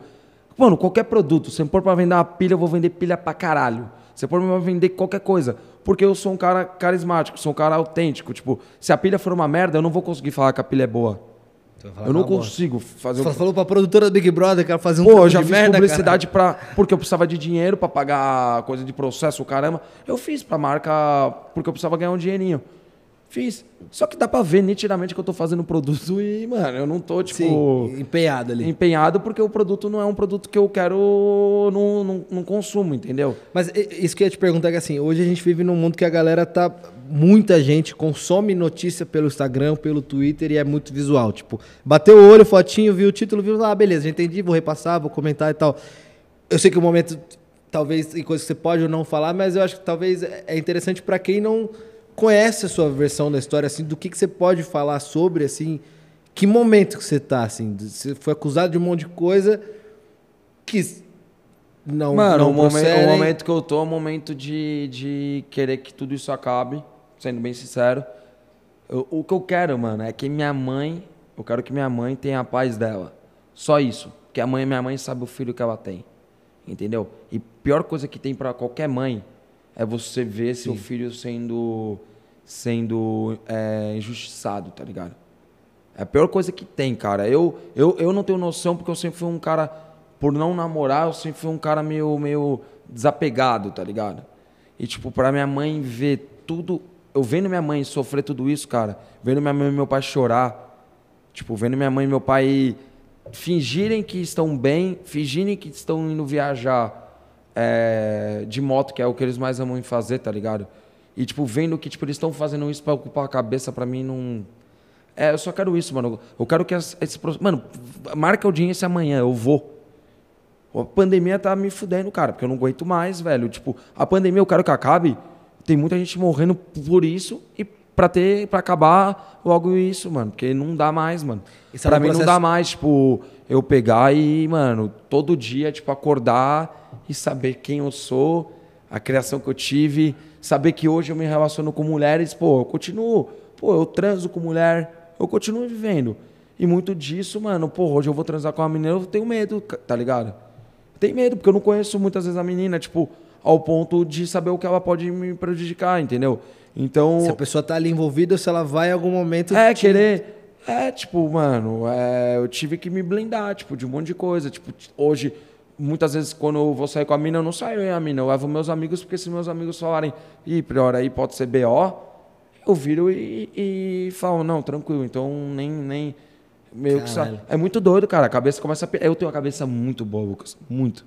Mano, qualquer produto. Se me pôr pra vender uma pilha, eu vou vender pilha pra caralho. Se pôr pra vender qualquer coisa. Porque eu sou um cara carismático, sou um cara autêntico. Tipo, se a pilha for uma merda, eu não vou conseguir falar que a pilha é boa. Eu não é consigo fazer Você um... falou pra produtora do Big Brother que ela fazia um Pô, eu já fiz merda, publicidade pra. Porque eu precisava de dinheiro pra pagar coisa de processo, caramba. Eu fiz pra marca porque eu precisava ganhar um dinheirinho. Fiz. Só que dá pra ver nitidamente que eu tô fazendo produto e, mano, eu não tô, tipo. Sim, empenhado ali. empenhado porque o produto não é um produto que eu quero no, no, no consumo, entendeu? Mas isso que eu ia te perguntar é que assim, hoje a gente vive num mundo que a galera tá. Muita gente consome notícia pelo Instagram, pelo Twitter e é muito visual. Tipo, bateu o olho, fotinho, viu o título, viu, ah, beleza, já entendi, vou repassar, vou comentar e tal. Eu sei que o momento, talvez, tem coisas que você pode ou não falar, mas eu acho que talvez é interessante para quem não conhece a sua versão da história, assim, do que, que você pode falar sobre, assim, que momento que você tá, assim, você foi acusado de um monte de coisa que não Mano, não o, momen- procedem? o momento que eu tô é um momento de, de querer que tudo isso acabe, sendo bem sincero. Eu- o que eu quero, mano, é que minha mãe, eu quero que minha mãe tenha a paz dela. Só isso. Porque a mãe, minha mãe sabe o filho que ela tem. Entendeu? E pior coisa que tem pra qualquer mãe é você ver seu filho sendo sendo é, injustiçado, tá ligado? É a pior coisa que tem, cara. Eu, eu, eu não tenho noção porque eu sempre fui um cara, por não namorar, eu sempre fui um cara meio, meio desapegado, tá ligado? E, tipo, pra minha mãe ver tudo. Eu vendo minha mãe sofrer tudo isso, cara, vendo minha mãe e meu pai chorar, tipo, vendo minha mãe e meu pai fingirem que estão bem, fingirem que estão indo viajar é, de moto, que é o que eles mais amam fazer, tá ligado? E, tipo, vendo que tipo, eles estão fazendo isso pra ocupar a cabeça, pra mim não. É, eu só quero isso, mano. Eu quero que esse. Mano, marca audiência amanhã, eu vou. A pandemia tá me fudendo, cara, porque eu não aguento mais, velho. Tipo, a pandemia eu quero que acabe. Tem muita gente morrendo por isso e pra ter, para acabar logo isso, mano. Porque não dá mais, mano. Isso é pra mim não processo- dá mais, tipo, eu pegar e, mano, todo dia, tipo, acordar e saber quem eu sou, a criação que eu tive, saber que hoje eu me relaciono com mulheres, pô, eu continuo, pô, eu transo com mulher, eu continuo vivendo. E muito disso, mano, pô, hoje eu vou transar com uma menina, eu tenho medo, tá ligado? Tem medo, porque eu não conheço muitas vezes a menina, tipo, ao ponto de saber o que ela pode me prejudicar, entendeu? Então. Se a pessoa tá ali envolvida se ela vai em algum momento. É, te- querer. É, tipo, mano, é, eu tive que me blindar, tipo, de um monte de coisa. Tipo, hoje, muitas vezes, quando eu vou sair com a mina, eu não saio eu e a mina, eu levo meus amigos, porque se meus amigos falarem, ih, pior, aí pode ser BO, eu viro e, e falo, não, tranquilo, então nem. nem meio que. É muito doido, cara. A cabeça começa a. Eu tenho uma cabeça muito boa, Lucas. Muito.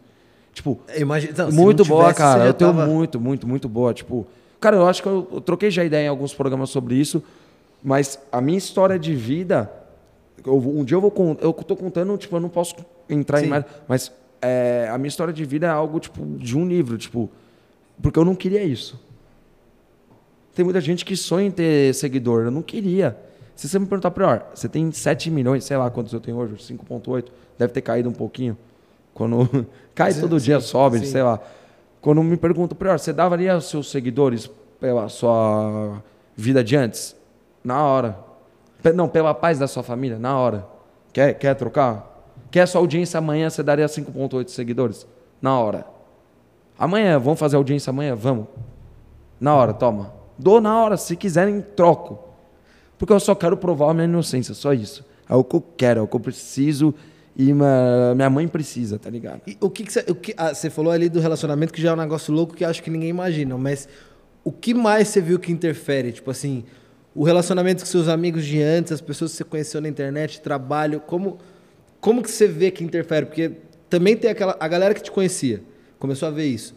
Tipo, Imagina, muito não boa, tivesse, cara. Eu tenho tava- muito, muito, muito boa. Tipo, cara, eu acho que eu, eu troquei já ideia em alguns programas sobre isso, mas a minha história de vida, eu um dia eu vou eu tô contando, tipo, eu não posso entrar Sim. em mais, mas é, a minha história de vida é algo tipo de um livro, tipo, porque eu não queria isso. Tem muita gente que sonha em ter seguidor, eu não queria. Se você me perguntar, pior, você tem 7 milhões, sei lá quantos eu tenho hoje, 5.8, deve ter caído um pouquinho. Quando cai todo dia, sobe, sim. sei lá. Quando me perguntam, pior, você daria aos seus seguidores pela sua vida de antes? Na hora. Não, pela paz da sua família? Na hora. Quer, quer trocar? Quer sua audiência amanhã, você daria 5.8 seguidores? Na hora. Amanhã, vamos fazer audiência amanhã? Vamos. Na hora, toma. Dou na hora, se quiserem, troco. Porque eu só quero provar a minha inocência, só isso. É o que eu quero, é o que eu preciso e minha mãe precisa, tá ligado? E o que, você, ah, falou ali do relacionamento que já é um negócio louco que acho que ninguém imagina, mas o que mais você viu que interfere? Tipo assim, o relacionamento com seus amigos de antes, as pessoas que você conheceu na internet, trabalho, como como que você vê que interfere? Porque também tem aquela a galera que te conhecia, começou a ver isso.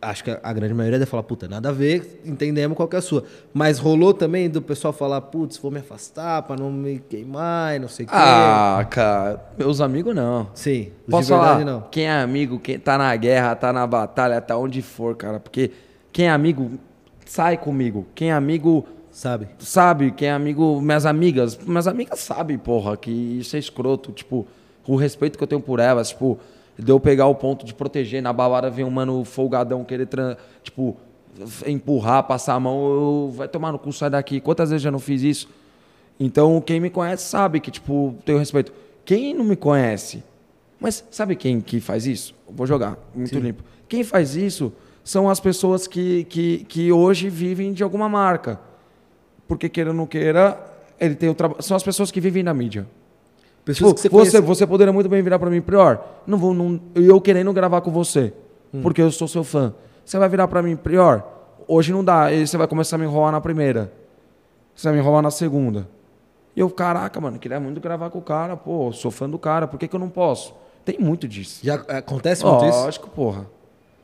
Acho que a, grande maioria deve falar, puta, nada a ver, entendemos qual que é a sua. Mas rolou também do pessoal falar, putz, vou me afastar pra não me queimar e não sei o quê. Ah, cara, meus amigos não. Sim, os Posso de verdade falar? não. Quem é amigo, quem tá na guerra, tá na batalha, tá onde for, cara. Porque quem é amigo, sai comigo. Quem é amigo, Sabe? sabe. Quem é amigo, minhas amigas. Minhas amigas sabem, porra, que isso é escroto. Tipo, o respeito que eu tenho por elas, tipo, de eu pegar o ponto de proteger. Na balada vem um mano folgadão querer, tipo, empurrar, passar a mão. Eu, vai tomar no cu, sai daqui. Quantas vezes eu já não fiz isso? Então, quem me conhece sabe que, tipo, tenho respeito. Quem não me conhece, mas sabe quem que faz isso? Eu Vou jogar, muito limpo. Quem faz isso são as pessoas que, que, que hoje vivem de alguma marca. Porque, queira ou não queira, ele tem o trabalho. São as pessoas que vivem na mídia. Pessoas Tipo, que você você, conhece. você poderia muito bem virar para mim, Prior, não vou, não, eu querendo gravar com você, Hum. porque eu sou seu fã. Você vai virar para mim, Prior, hoje não dá, aí você vai começar a me enrolar na primeira. Você vai me enrolar na segunda. E eu, caraca, mano, queria muito gravar com o cara, pô, sou fã do cara, por que, que eu não posso? Tem muito disso. Já acontece muito isso? Lógico, porra.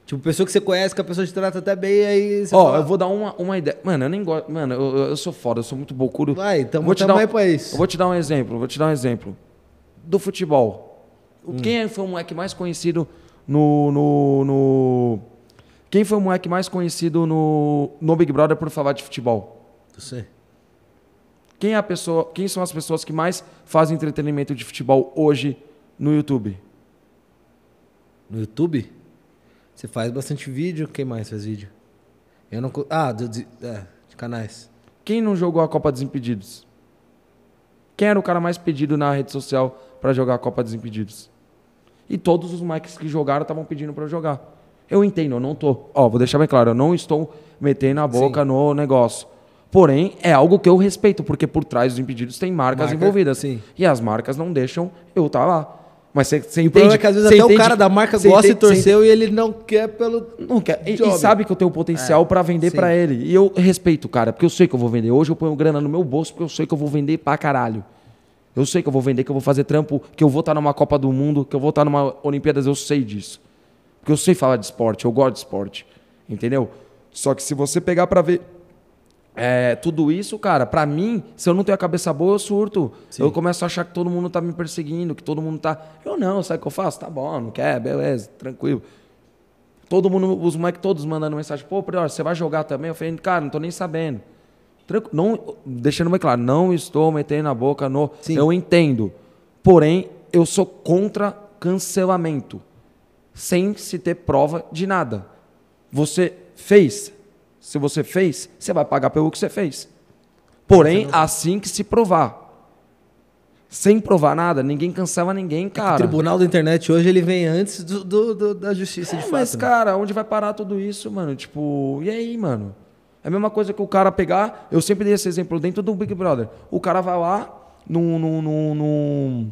Tipo, pessoa que você conhece, que a pessoa te trata até bem, e aí você Ó, fala, eu vou dar uma, uma ideia. Mano, eu nem gosto. Mano, eu, eu- sou foda, eu sou muito bocudo. Vai, então vou te dar um, pra isso. Eu vou te dar um exemplo, vou te dar um exemplo. Do futebol. Hum. Quem foi o moleque mais conhecido no, no, no- Quem foi o moleque mais conhecido no, no Big Brother por falar de futebol? Não sei. Quem, é a pessoa, quem são as pessoas que mais fazem entretenimento de futebol hoje no YouTube? No YouTube? Você faz bastante vídeo. Quem mais faz vídeo? Eu não. Ah, do- de, é, de canais. Quem não jogou a Copa dos Impedidos? Quem era o cara mais pedido na rede social pra jogar a Copa dos Impedidos? E todos os Mikes que jogaram estavam pedindo pra eu jogar. Eu entendo, eu não tô. Ó, vou deixar bem claro, eu não estou metendo a boca no negócio. Porém, é algo que eu respeito, porque por trás dos impedidos tem marcas Marca, envolvidas. sim. E as marcas não deixam eu estar lá. Mas você você E o problema entende? é que às vezes até o entende- cara da marca gosta e entende- você torceu e ele não quer pelo. não quer. E, e sabe que eu tenho potencial pra vender sim. pra ele. E eu respeito, cara, porque eu sei que eu vou vender. Hoje eu ponho grana no meu bolso porque eu sei que eu vou vender pra caralho. Eu sei que eu vou vender, que eu vou fazer trampo, que eu vou estar numa Copa do Mundo, que eu vou estar numa Olimpíadas, eu sei disso. Porque eu sei falar de esporte, eu gosto de esporte. Entendeu? Só que se você pegar pra ver é, tudo isso, cara, pra mim, se eu não tenho a cabeça boa, eu surto. Eu começo a achar que todo mundo tá me perseguindo, que todo mundo tá. Eu não, sabe o que eu faço? Tá bom, não quer, beleza, tranquilo. Todo mundo, os moleques todos mandando mensagem, pô, Prior, você vai jogar também? Eu falei, cara, não tô nem sabendo. Não, deixando bem claro, não estou metendo a boca no. Sim. Eu entendo. Porém, eu sou contra cancelamento. Sem se ter prova de nada. Você fez. Se você fez, você vai pagar pelo que você fez. Porém, assim que se provar. Sem provar nada, ninguém cancela ninguém, O cara. tribunal da internet hoje ele vem antes do, do- do- da justiça, de É, fato. mas, né? cara, onde vai parar tudo isso, mano? Tipo, e aí, mano? É a mesma coisa que o cara pegar. Eu sempre dei esse exemplo dentro do Big Brother. O cara vai lá, num. num, num, num,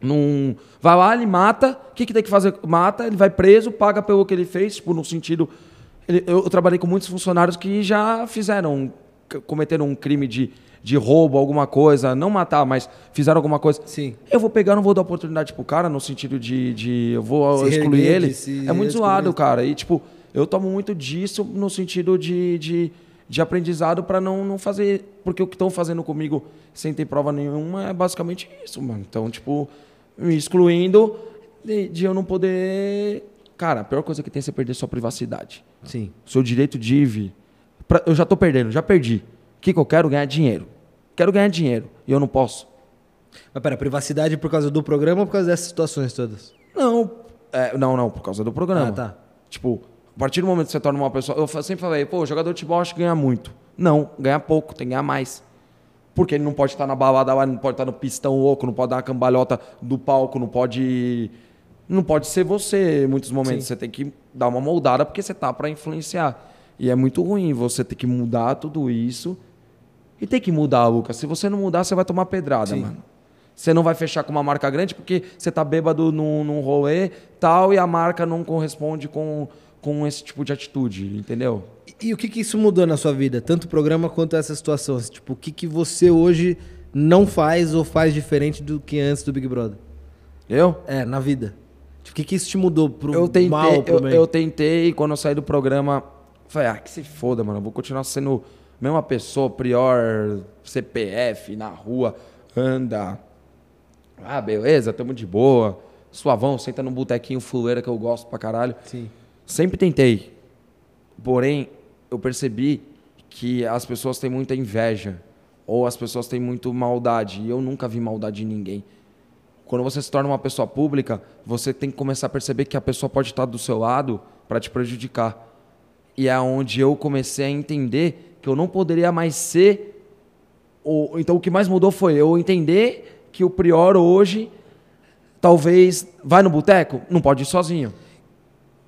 num- vai lá, ele mata. O que, que tem que fazer? Mata, ele vai preso, paga pelo que ele fez, tipo, no sentido. ele- eu, eu trabalhei com muitos funcionários que já fizeram, cometeram um crime de, de roubo, alguma coisa, não matar, mas fizeram alguma coisa. Sim. Eu vou pegar, não vou dar oportunidade pro cara, no sentido de, de eu vou Se excluir ele. É muito zoado, cara. E, tipo, eu tomo muito disso no sentido de, de, de aprendizado pra não, não fazer. Porque o que estão fazendo comigo sem ter prova nenhuma é basicamente isso, mano. Então, tipo, me excluindo de, de eu não poder. Cara, a pior coisa que tem é você perder sua privacidade. Sim. Seu direito de ir. vir. Pra- eu já tô perdendo, já perdi. O que, que eu quero? Ganhar dinheiro. Quero ganhar dinheiro. E eu não posso. Mas pera, privacidade por causa do programa ou por causa dessas situações todas? Não, é, não, não, por causa do programa. Ah, tá. Tipo, a partir do momento que você torna uma pessoa. Eu sempre falei, pô, jogador de futebol acho que ganha muito. Não, ganha pouco, tem que ganhar mais. Porque ele não pode estar na balada lá, não pode estar no pistão louco, não pode dar uma cambalhota do palco, não pode. Não pode ser você em muitos momentos. Sim. Você tem que dar uma moldada porque você tá para influenciar. E é muito ruim você ter que mudar tudo isso. E tem que mudar, Lucas. Se você não mudar, você vai tomar pedrada, Sim. mano. Você não vai fechar com uma marca grande porque você tá bêbado num, num rolê tal e a marca não corresponde com, com esse tipo de atitude, entendeu? E, e o que, que isso mudou na sua vida? Tanto o programa quanto essa situação. Tipo, o que, que você hoje não faz ou faz diferente do que antes do Big Brother? Eu? É, na vida. Tipo, o que, que isso te mudou pro Eu tentei, mal, pro eu, bem? eu tentei, quando eu saí do programa, falei, ah, que se foda, mano. Eu vou continuar sendo a mesma pessoa, prior CPF, na rua, anda. Ah, beleza, tamo de boa. Suavão, senta num botequinho fuleira que eu gosto pra caralho. Sim. Sempre tentei. Porém, eu percebi que as pessoas têm muita inveja. Ou as pessoas têm muito maldade. E eu nunca vi maldade em ninguém. Quando você se torna uma pessoa pública, você tem que começar a perceber que a pessoa pode estar do seu lado para te prejudicar. E é onde eu comecei a entender que eu não poderia mais ser. O... Então, o que mais mudou foi eu entender que o prior hoje, talvez, vai no boteco, não pode ir sozinho.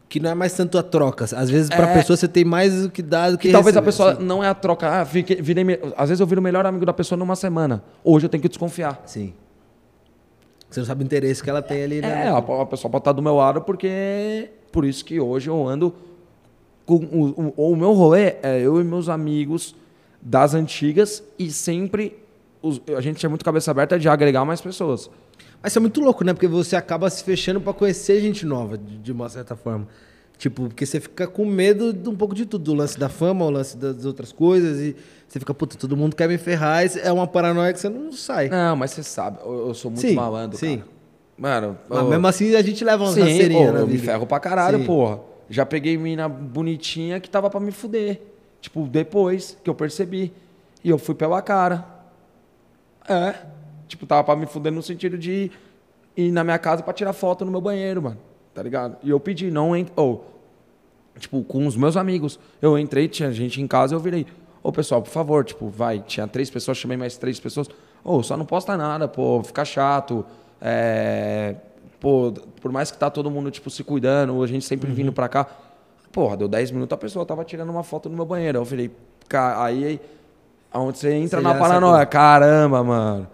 Que não é mais tanto a troca. Às vezes, pra É. pessoa, você tem mais o que dar do que Que talvez a receber, pessoa assim. não é a troca. Ah, fiquei- virei me- Às vezes eu viro o melhor amigo da pessoa numa semana. Hoje eu tenho que desconfiar. Sim. Você não sabe o interesse que ela tem ali, né? É, a, a pessoa pode estar do meu lado porque. Por isso que hoje eu ando. Com o, o, o meu rolê é eu e meus amigos das antigas e sempre. os- a gente é muito cabeça aberta de agregar mais pessoas. Mas isso é muito louco, né? Porque você acaba se fechando pra conhecer gente nova, de, uma certa forma. Tipo, porque você fica com medo de um pouco de tudo. Do lance da fama, o lance das outras coisas. E você fica, puta, todo mundo quer me ferrar. É uma paranoia que você não sai. Não, mas você sabe, eu, eu sou muito Sim, malandro, sim. cara. Mano, Mas eu- mesmo assim, a gente leva umas Sim, pô, na eu me vida. ferro pra caralho, Sim. porra. Já peguei mina bonitinha que tava pra me fuder. Tipo, depois que eu percebi. E eu fui pela cara. É. Tipo, tava pra me fuder no sentido de ir na minha casa pra tirar foto no meu banheiro, mano. Tá ligado? E eu pedi, não entra. Ou, tipo, com os meus amigos. Eu entrei, tinha gente em casa, eu virei, ô pessoal, por favor, tipo, vai, tinha três pessoas, chamei mais três pessoas. Ô, só não posta nada, pô, fica chato. É, pô, por mais que tá todo mundo, tipo, se cuidando, a gente sempre vindo pra cá. Porra, deu 10 minutos, a pessoa tava tirando uma foto no meu banheiro. Eu falei, cara, aí, aonde você entra Você na paranoia, sacou. caramba, mano.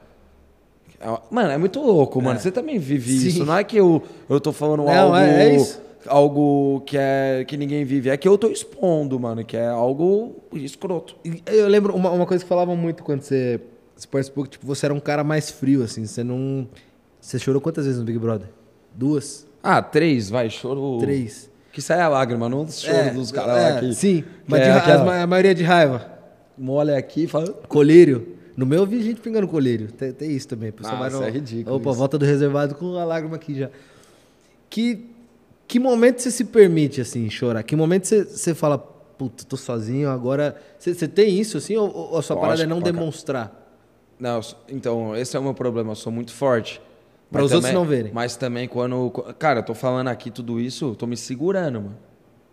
É- Mano, é muito louco, mano. É. Você também vive Sim. isso. Não é que eu, eu tô falando Não, algo, é- é isso. algo que, é, que ninguém vive. É que eu tô expondo, mano, que é algo escroto. Eu lembro uma, uma coisa que falavam muito quando você, você participou, que tipo, você era um cara mais frio, assim. Você não. Você chorou quantas vezes no Big Brother? Duas? Ah, três, vai, choro. Três. Que sai a lágrima, não choro É, dos caras é, lá aqui. Sim, mas é ma- a maioria de raiva. Molha aqui e fala. Colírio. No meu eu vi gente pingando colírio. Tem, tem isso também. Nossa, vai no- é ridículo Opa, isso. volta do reservado com a lágrima aqui já. Que, que momento você se permite, assim, chorar? Que momento você, você fala, puta, tô sozinho, agora... Você, você tem isso, assim, ou, ou a sua Lógico, parada é não demonstrar? Não, então, esse é o meu problema, eu sou muito forte. Pra Mas os outros também- não verem. Mas também quando. Cara, eu tô falando aqui tudo isso, tô me segurando, mano.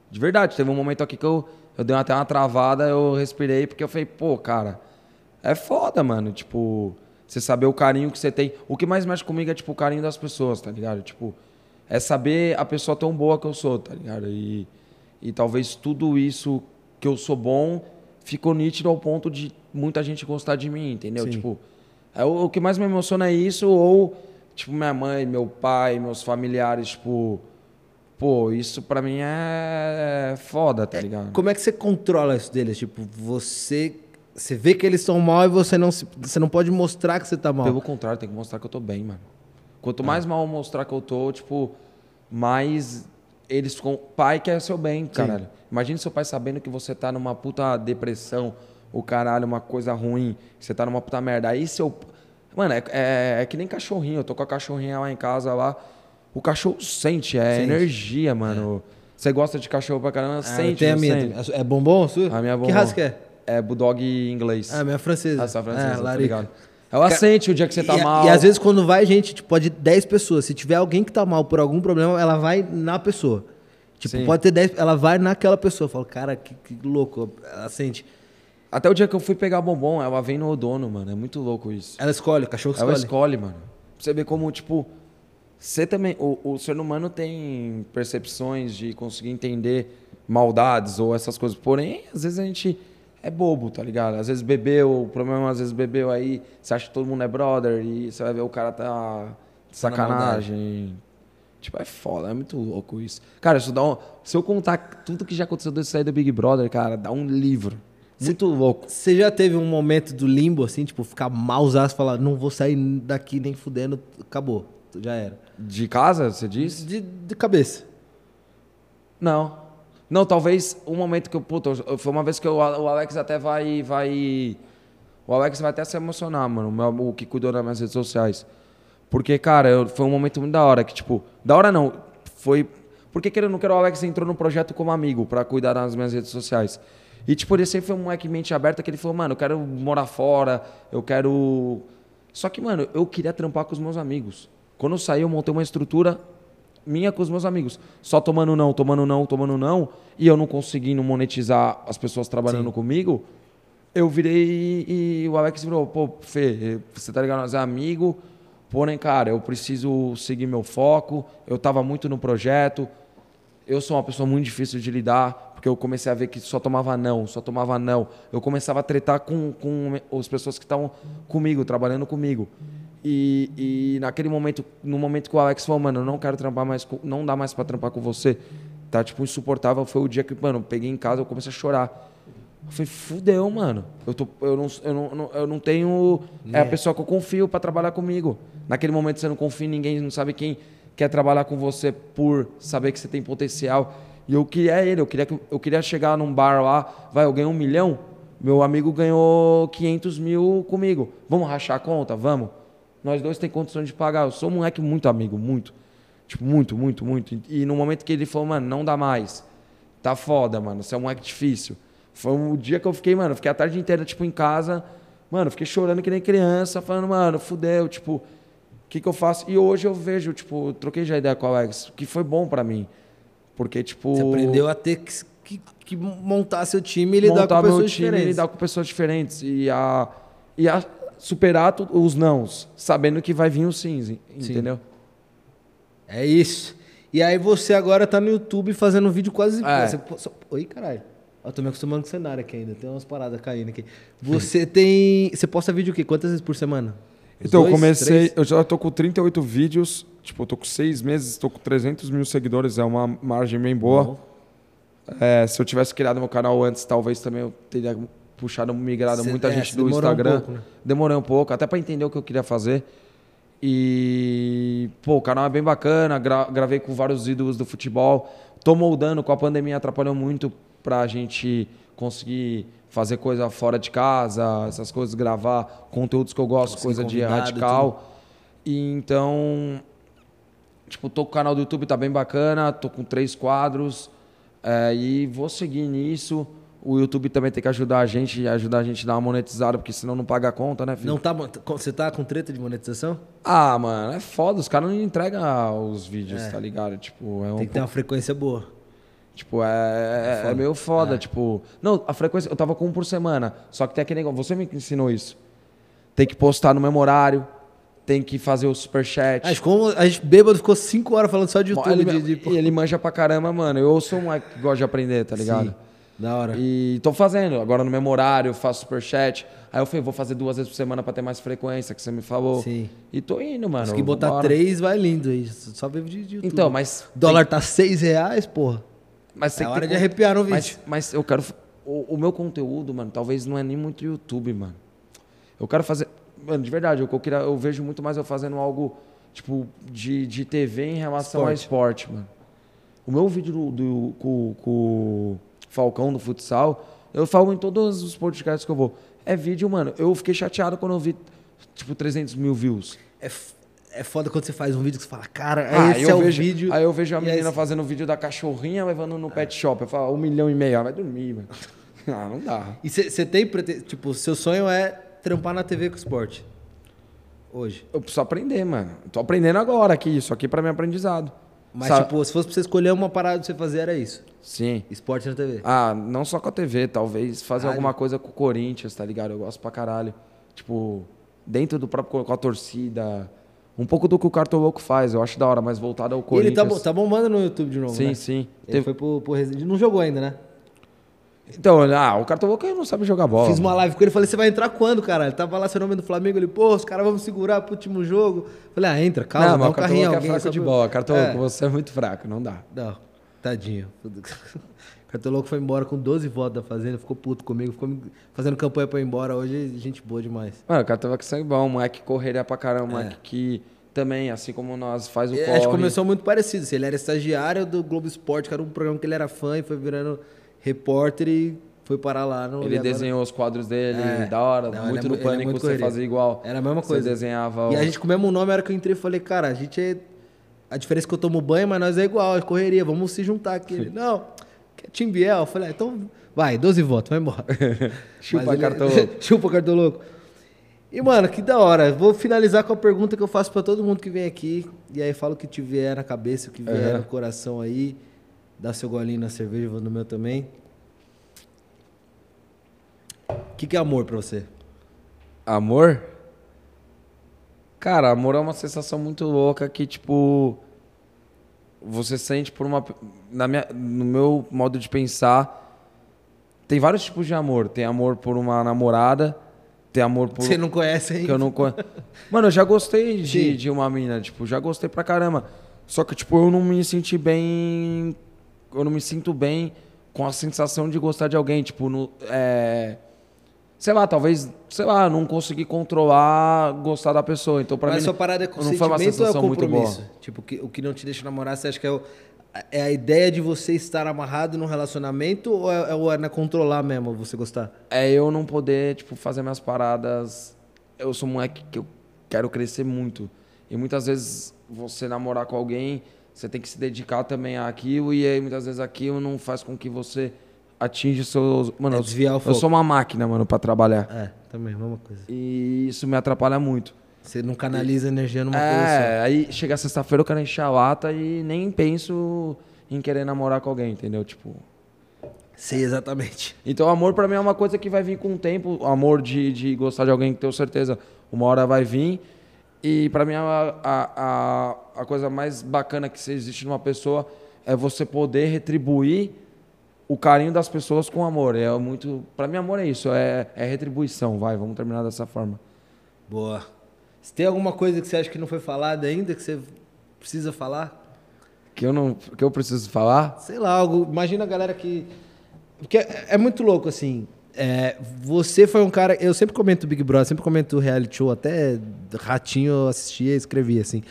De verdade, teve um momento aqui que eu, eu dei até uma travada, eu respirei, porque eu falei, pô, cara, é foda, mano. Tipo, você saber o carinho que você tem. O que mais mexe comigo é, tipo, o carinho das pessoas, tá ligado? Tipo, é saber a pessoa tão boa que eu sou, tá ligado? E, e talvez tudo isso que eu sou bom ficou nítido ao ponto de muita gente gostar de mim, entendeu? Sim. Tipo, é, o, o que mais me emociona é isso, ou, tipo, minha mãe, meu pai, meus familiares, tipo. Pô, isso pra mim é foda, tá ligado? Como é que você controla isso deles? Tipo, você... Você vê que eles estão mal e você não, se- você não pode mostrar que você tá mal. Pelo contrário, tem que mostrar que eu tô bem, mano. Ah. Quanto mais mal eu mostrar que eu tô, tipo, mais eles ficam. Pai quer seu bem, caralho. Imagina seu pai sabendo que você tá numa puta depressão, o caralho, uma coisa ruim, que você tá numa puta merda. Aí seu. Mano, é, é, é que nem cachorrinho. Eu tô com a cachorrinha lá em casa lá. O cachorro sente, é Sente. energia, mano. Você gosta de cachorro pra caramba, Ah, sente. eu tenho a minha. sente? É bombom sua? A minha é Que bombom. raça que é? É bulldog inglês. Ah, minha é francesa. Ah, sua francesa, é, tá larica. ligado? Ela sente o dia que você tá e, mal. E às vezes quando vai gente, tipo, pode 10 pessoas. Se tiver alguém que tá mal por algum problema, ela vai na pessoa. Tipo, Sim. pode ter 10, ela vai naquela pessoa. Fala, cara, que, que louco. Ela sente. Até o dia que eu fui pegar bombom, ela vem no dono, mano. É muito louco isso. Ela escolhe, o cachorro Ela escolhe. escolhe, mano. Pra você ver como, tipo, você também. O, o ser humano tem percepções de conseguir entender maldades ou essas coisas. Porém, às vezes a gente é bobo, tá ligado? Às vezes bebeu, o problema é, às vezes bebeu aí, você acha que todo mundo é brother e você vai ver o cara tá de Tá na sacanagem. Tipo, é foda, é muito louco isso. Cara, isso dá um, se eu contar tudo que já aconteceu desde sair do Big Brother, cara, dá um livro. Muito louco. Você já teve um momento do limbo, assim, tipo, ficar malzaço, falar, não vou sair daqui nem fudendo, acabou, já era. De casa, você disse? De, de cabeça. Não. Não, talvez um momento que eu. Puta, foi uma vez que eu- o Alex até vai. vai o Alex vai até se emocionar, mano. Meu- o que cuidou das minhas redes sociais. Porque, cara, eu- foi um momento muito da hora. Que, tipo, da hora não. Foi. Porque querendo não quero, o Alex entrou no projeto como amigo pra cuidar das minhas redes sociais. E, tipo, ele sempre foi um moleque mente aberta que ele falou, mano, eu quero morar fora, eu quero. Só que, mano, eu queria trampar com os meus amigos. Quando eu saí, eu montei uma estrutura minha com os meus amigos. Só tomando não, tomando não, tomando não, e eu não conseguindo monetizar as pessoas trabalhando comigo, eu virei e, e o Alex virou, pô, Fê, você tá ligado, nós é amigo, porém, cara, eu preciso seguir meu foco, eu tava muito no projeto, eu sou uma pessoa muito difícil de lidar, porque eu comecei a ver que só tomava não, só tomava não. Eu começava a tretar com, com as pessoas que estavam comigo, trabalhando comigo. E, e naquele momento, no momento que o Alex falou, mano, eu não quero trampar mais, com, não dá mais pra trampar com você, tá tipo insuportável, foi o dia que, mano, eu peguei em casa, eu comecei a chorar. Eu falei, fudeu, mano. Eu, tô, eu, não, eu, não, eu não tenho. É a pessoa que eu confio pra trabalhar comigo. Naquele momento você não confia em ninguém, não sabe quem quer trabalhar com você por saber que você tem potencial. E eu queria ele, eu queria, que- eu queria chegar num bar lá, vai, eu ganhei um milhão, meu amigo ganhou 500 mil comigo. Vamos rachar a conta? Vamos. Nós dois tem condições de pagar. Eu sou um moleque muito amigo, muito. Tipo, muito, muito, muito. E no momento que ele falou, mano, não dá mais. Tá foda, mano. Você é um moleque difícil. Foi um dia que eu fiquei, mano, fiquei a tarde inteira, tipo, em casa. Mano, fiquei chorando que nem criança, falando, mano, fudeu, tipo, o que, que eu faço? E hoje eu vejo, tipo, troquei já ideia com o Alex, que foi bom pra mim. Porque, tipo. Você aprendeu a ter que, que, que montar seu time e lidar montar com meu pessoas time e diferentes. lidar com pessoas diferentes. E a, e a superar os nãos, sabendo que vai vir o sims, entendeu? É isso. E aí você agora tá no YouTube fazendo um vídeo quase. É. Você Oi, caralho. Eu tô me acostumando com o cenário aqui ainda. Tem umas paradas caindo aqui. Você tem. Você posta vídeo o quê? Quantas vezes por semana? Uns Então, eu dois, comecei. três? Eu já tô com 38 vídeos. Tipo, eu tô com seis meses, tô com 300 mil seguidores. É uma margem bem boa. Bom. É, se eu tivesse criado meu canal antes, talvez também eu teria puxado, migrado Cê- muita é, gente do demorou um Instagram. pouco, né? Demorei um pouco, até pra entender o que eu queria fazer. E, pô, o canal é bem bacana, gra- gravei com vários ídolos do futebol. Tô moldando, com a pandemia atrapalhou muito pra gente conseguir fazer coisa fora de casa, essas coisas, gravar conteúdos que eu gosto, coisa de radical. E então, tipo, tô com o canal do YouTube, tá bem bacana, tô com três quadros. é, e vou seguir nisso. O YouTube também tem que ajudar a gente, ajudar a gente a dar uma monetizada, porque senão não paga a conta, né, filho? Não tá. Você tá com treta de monetização? Ah, mano, é foda, os caras não entregam os vídeos, tá ligado? Tipo, é um Tem que ter uma frequência boa. Tipo, é, é, meio foda, tipo... Não, a frequência... Eu tava com um por semana, só que tem aquele negócio... Você me ensinou isso. Tem que postar no mesmo horário, tem que fazer o superchat. Gente, ficou, a gente bêbado ficou 5 horas falando só de YouTube. ele, de, de- ele manja pra caramba, mano. Eu sou um moleque que gosta de aprender, tá ligado? Sim, da hora. E tô fazendo. Agora no mesmo horário, eu faço superchat. Aí eu falei, vou fazer duas vezes por semana pra ter mais frequência, que você me falou. Sim. E tô indo, mano. Se que botar vambora. três, vai lindo aí. Só vive de, YouTube. Então, mas... O dólar tá 6 reais, porra. Mas tem É hora ter de arrepiar no vídeo. Mas, mas eu quero. O, o meu conteúdo, mano, talvez não é nem muito YouTube, mano. Eu quero fazer. Mano, de verdade, eu, eu, queria, eu vejo muito mais eu fazendo algo, tipo, de, de TV em relação a esporte, mano. O meu vídeo do, do- com, com Falcão do futsal, eu falo em todos os podcasts que eu vou. É vídeo, mano. Eu fiquei chateado quando eu vi, tipo, 300 mil views. É, é foda quando você faz um vídeo que você fala, cara, Ah, esse eu é o vejo, vídeo. Aí eu vejo a menina aí- fazendo vídeo da cachorrinha levando no pet shop. Eu falo, um milhão e meio. Ah, vai dormir, mano. Ah, não dá. E você tem, tipo, seu sonho é trampar na TV com esporte? Hoje. Eu preciso aprender, mano. Tô aprendendo agora aqui. Isso aqui pra mim é aprendizado. Mas, Sabe- tipo, se fosse pra você escolher uma parada pra você fazer, era isso. Sim. Esporte na TV. Ah, não só com a TV, talvez fazer Caralho. alguma coisa com o Corinthians, tá ligado? Eu gosto pra caralho. Tipo, dentro do próprio com a torcida. Um pouco do que o Cartoloco faz, eu acho da hora, mas voltado ao E ele Corinthians. tá, tá bombando no YouTube de novo, Sim, né? sim. Ele Teve- foi pro, pro Resende. Não jogou ainda, né? Então, ah, o Cartoloco não sabe jogar bola. Fiz uma live com ele falei, você vai entrar quando, cara? Ele tava lá, seu nome é do Flamengo. Ele, pô, os caras vão segurar pro último jogo. Falei, ah, entra, calma, não, dá mas um o carrinho é fraco só de bola. Cartoloco, É. você é muito fraco, não dá. Não, tadinho. Cartoloco foi embora com 12 votos da Fazenda, ficou puto comigo, ficou fazendo campanha pra ir embora. Hoje, gente boa demais. Mano, o Cartoloco é sangue bom, moleque correria pra caramba, um É. moleque que também, assim como nós, faz o É, corre. A gente começou muito parecido. assim, Ele era estagiário do Globo Esporte, que era um programa que ele era fã e foi virando repórter e foi parar lá. No, e Ele agora- desenhou os quadros dele, É. da hora, Não, muito é no é pânico muito você correria. fazia igual. Era a mesma Você coisa. desenhava E o- a gente com o mesmo nome, a hora que eu entrei, eu falei, cara, a gente é. A diferença é que eu tomo banho, mas nós é igual, é correria, vamos se juntar aqui. Ele, não, que é Tim Biel. Eu falei, ah, então vai, 12 votos, vai embora. Chupa, Mas ele- Cartoloco. Chupa, cartoloco. E, mano, que da hora. Vou finalizar com a pergunta que eu faço pra todo mundo que vem aqui. E aí fala o que te vier na cabeça, o que vier Aham. no coração aí. Dá seu golinho na cerveja, vou no meu também. O que, que é amor pra você? Amor? Cara, amor é uma sensação muito louca que, tipo, você sente por uma. Na minha, no meu modo de pensar, tem vários tipos de amor. Tem amor por uma namorada, tem amor por. Você não conhece ainda? que eu não conheço. Mano, eu já gostei Sim. de, de uma mina, tipo, já gostei pra caramba. Só que, tipo, eu não me senti bem. Eu não me sinto bem com a sensação de gostar de alguém. Tipo, no, é, sei lá, talvez, sei lá, não consegui controlar gostar da pessoa. Então, pra Mas mim. sua parada é não foi uma é sensação muito compromisso? boa. Tipo, o que, o que não te deixa namorar, você acha que é, o- é a ideia de você estar amarrado num relacionamento ou é, é na controlar mesmo você gostar? É eu não poder, tipo, fazer minhas paradas. Eu sou um moleque que eu quero crescer muito. E muitas vezes você namorar com alguém, você tem que se dedicar também àquilo. E aí muitas vezes aquilo não faz com que você atinja os seus. Mano, É eu- desviar o eu foco. sou uma máquina, mano, pra trabalhar. É, também, mesma coisa. E isso me atrapalha muito. Você não canaliza energia numa coisa É, aí chega sexta-feira eu quero encher a lata e nem penso em querer namorar com alguém, entendeu? Tipo. Sei exatamente. Então, amor pra mim é uma coisa que vai vir com o tempo. O amor de, de gostar de alguém que tenho certeza uma hora vai vir. E pra mim, a, a, a, coisa mais bacana que existe numa pessoa é você poder retribuir o carinho das pessoas com amor. É muito. Pra mim, amor é isso, é, é retribuição. Vai, vamos terminar dessa forma. Boa. Se tem alguma coisa que você acha que não foi falada ainda, que você precisa falar? Que eu não. Que eu preciso falar? Sei lá, algo. Imagina a galera que. Porque é, é muito louco, assim. É, você foi um cara. Eu sempre comento Big Brother, sempre comento reality show, até ratinho eu assistia e escrevia, assim.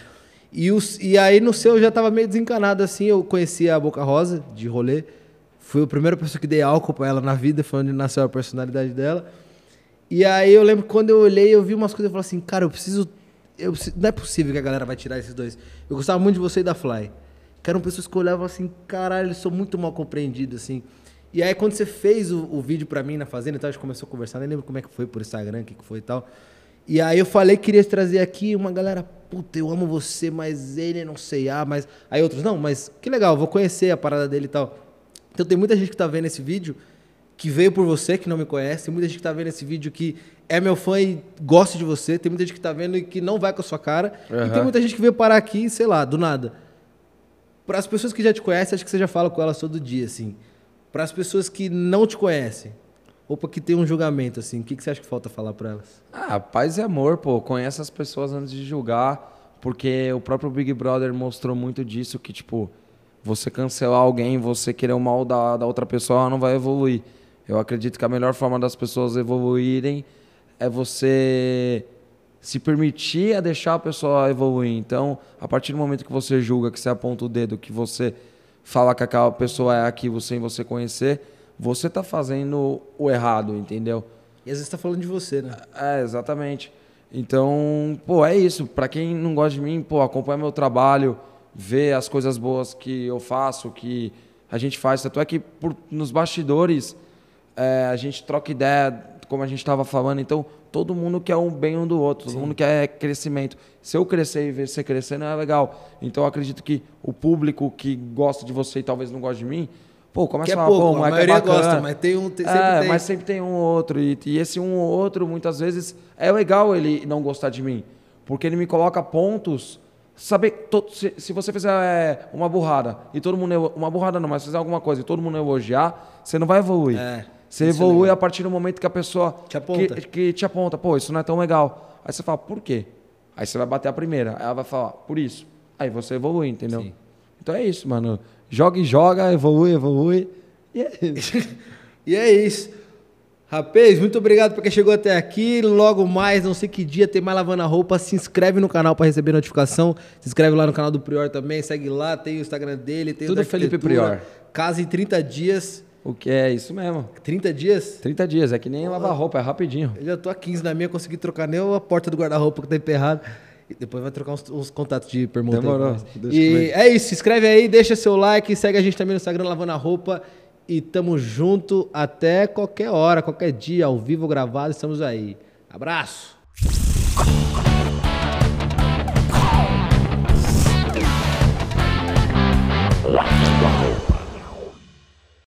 E, os, e aí no seu eu já tava meio desencanado, assim. Eu conhecia a Boca Rosa, de rolê. Fui a primeira pessoa que dei álcool pra ela na vida, foi onde nasceu a personalidade dela. E aí eu lembro quando eu olhei, eu vi umas coisas e falei assim, cara, eu preciso, eu Não é possível que a galera vai tirar esses dois. Eu gostava muito de você e da Fly. Que eram pessoas que olhavam assim, caralho, eles são muito mal compreendidos, assim. E aí quando você fez o, o vídeo pra mim na fazenda e tal, a gente começou a conversar, nem lembro como é que foi por Instagram, o que, que foi e tal. E aí eu falei que queria trazer aqui uma galera, puta, eu amo você, mas ele não sei, ah, mas. Aí outros, não, mas que legal, vou conhecer a parada dele e tal. Então tem muita gente que tá vendo esse vídeo que veio por você, que não me conhece, tem muita gente que tá vendo esse vídeo que é meu fã e gosta de você, tem muita gente que tá vendo e que não vai com a sua cara, e Aham. tem muita gente que veio parar aqui, sei lá, do nada. Para as pessoas que já te conhecem, acho que você já fala com elas todo dia, assim. Para as pessoas que não te conhecem, ou para que tem um julgamento, assim, o que, que você acha que falta falar para elas? Ah, paz e amor, pô. Conhece as pessoas antes de julgar, porque o próprio Big Brother mostrou muito disso, que, tipo, você cancelar alguém, você querer o mal da, da outra pessoa, ela não vai evoluir. Eu acredito que a melhor forma das pessoas evoluírem é você se permitir a deixar a pessoa evoluir. Então, a partir do momento que você julga, que você aponta o dedo, que você fala que aquela pessoa é aquilo sem você conhecer, você tá fazendo o errado, entendeu? E às vezes tá falando de você, né? É, exatamente. Então, pô, é isso. Pra quem não gosta de mim, pô, acompanha meu trabalho, vê as coisas boas que eu faço, que a gente faz. Tanto é que por, nos bastidores é, a gente troca ideia, como a gente estava falando. Então, todo mundo quer um bem um do outro, todo mundo quer crescimento. Se eu crescer e ver você crescer, não é legal. Então, eu acredito que o público que gosta de você e talvez não goste de mim, pô, começa Que é a falar, pô, pouco, a moleque é maioria bacana. gosta, mas tem um, tem, sempre É, tem. mas sempre tem um ou outro. E, e esse um ou outro, muitas vezes, é legal ele não gostar de mim. Porque ele me coloca pontos. Saber, to- se, se você fizer é, uma burrada e todo mundo. Uma burrada não, mas fizer alguma coisa e todo mundo elogiar, você não vai evoluir. É, você isso é evolui legal. a partir do momento que a pessoa. Te aponta. Que, que te aponta, pô, isso não é tão legal. Aí você fala, por quê? Aí você vai bater a primeira. Aí ela vai falar, por isso. Aí você evolui, entendeu? Sim. Então é isso, mano. Joga e joga, evolui, evolui. E é isso. E é isso. Rapaz, muito obrigado por quem chegou até aqui. Logo mais, não sei que dia, tem mais lavando a roupa. Se inscreve no canal para receber notificação. Se inscreve lá no canal do Prior também. Segue lá, tem o Instagram dele, tem o Tudo da Felipe. Prior. Casa em 30 dias. O que é isso mesmo? 30 dias? 30 dias, é que nem lavar roupa, é rapidinho. Eu já tô há 15 na minha, consegui trocar nem a porta do guarda-roupa que tá emperrado. E depois vai trocar uns, uns contatos de permuta. Demorou. E é isso, se inscreve aí, deixa seu like, segue a gente também no Instagram Lavando a Roupa. E tamo junto até qualquer hora, qualquer dia, ao vivo, gravado, estamos aí. Abraço! A.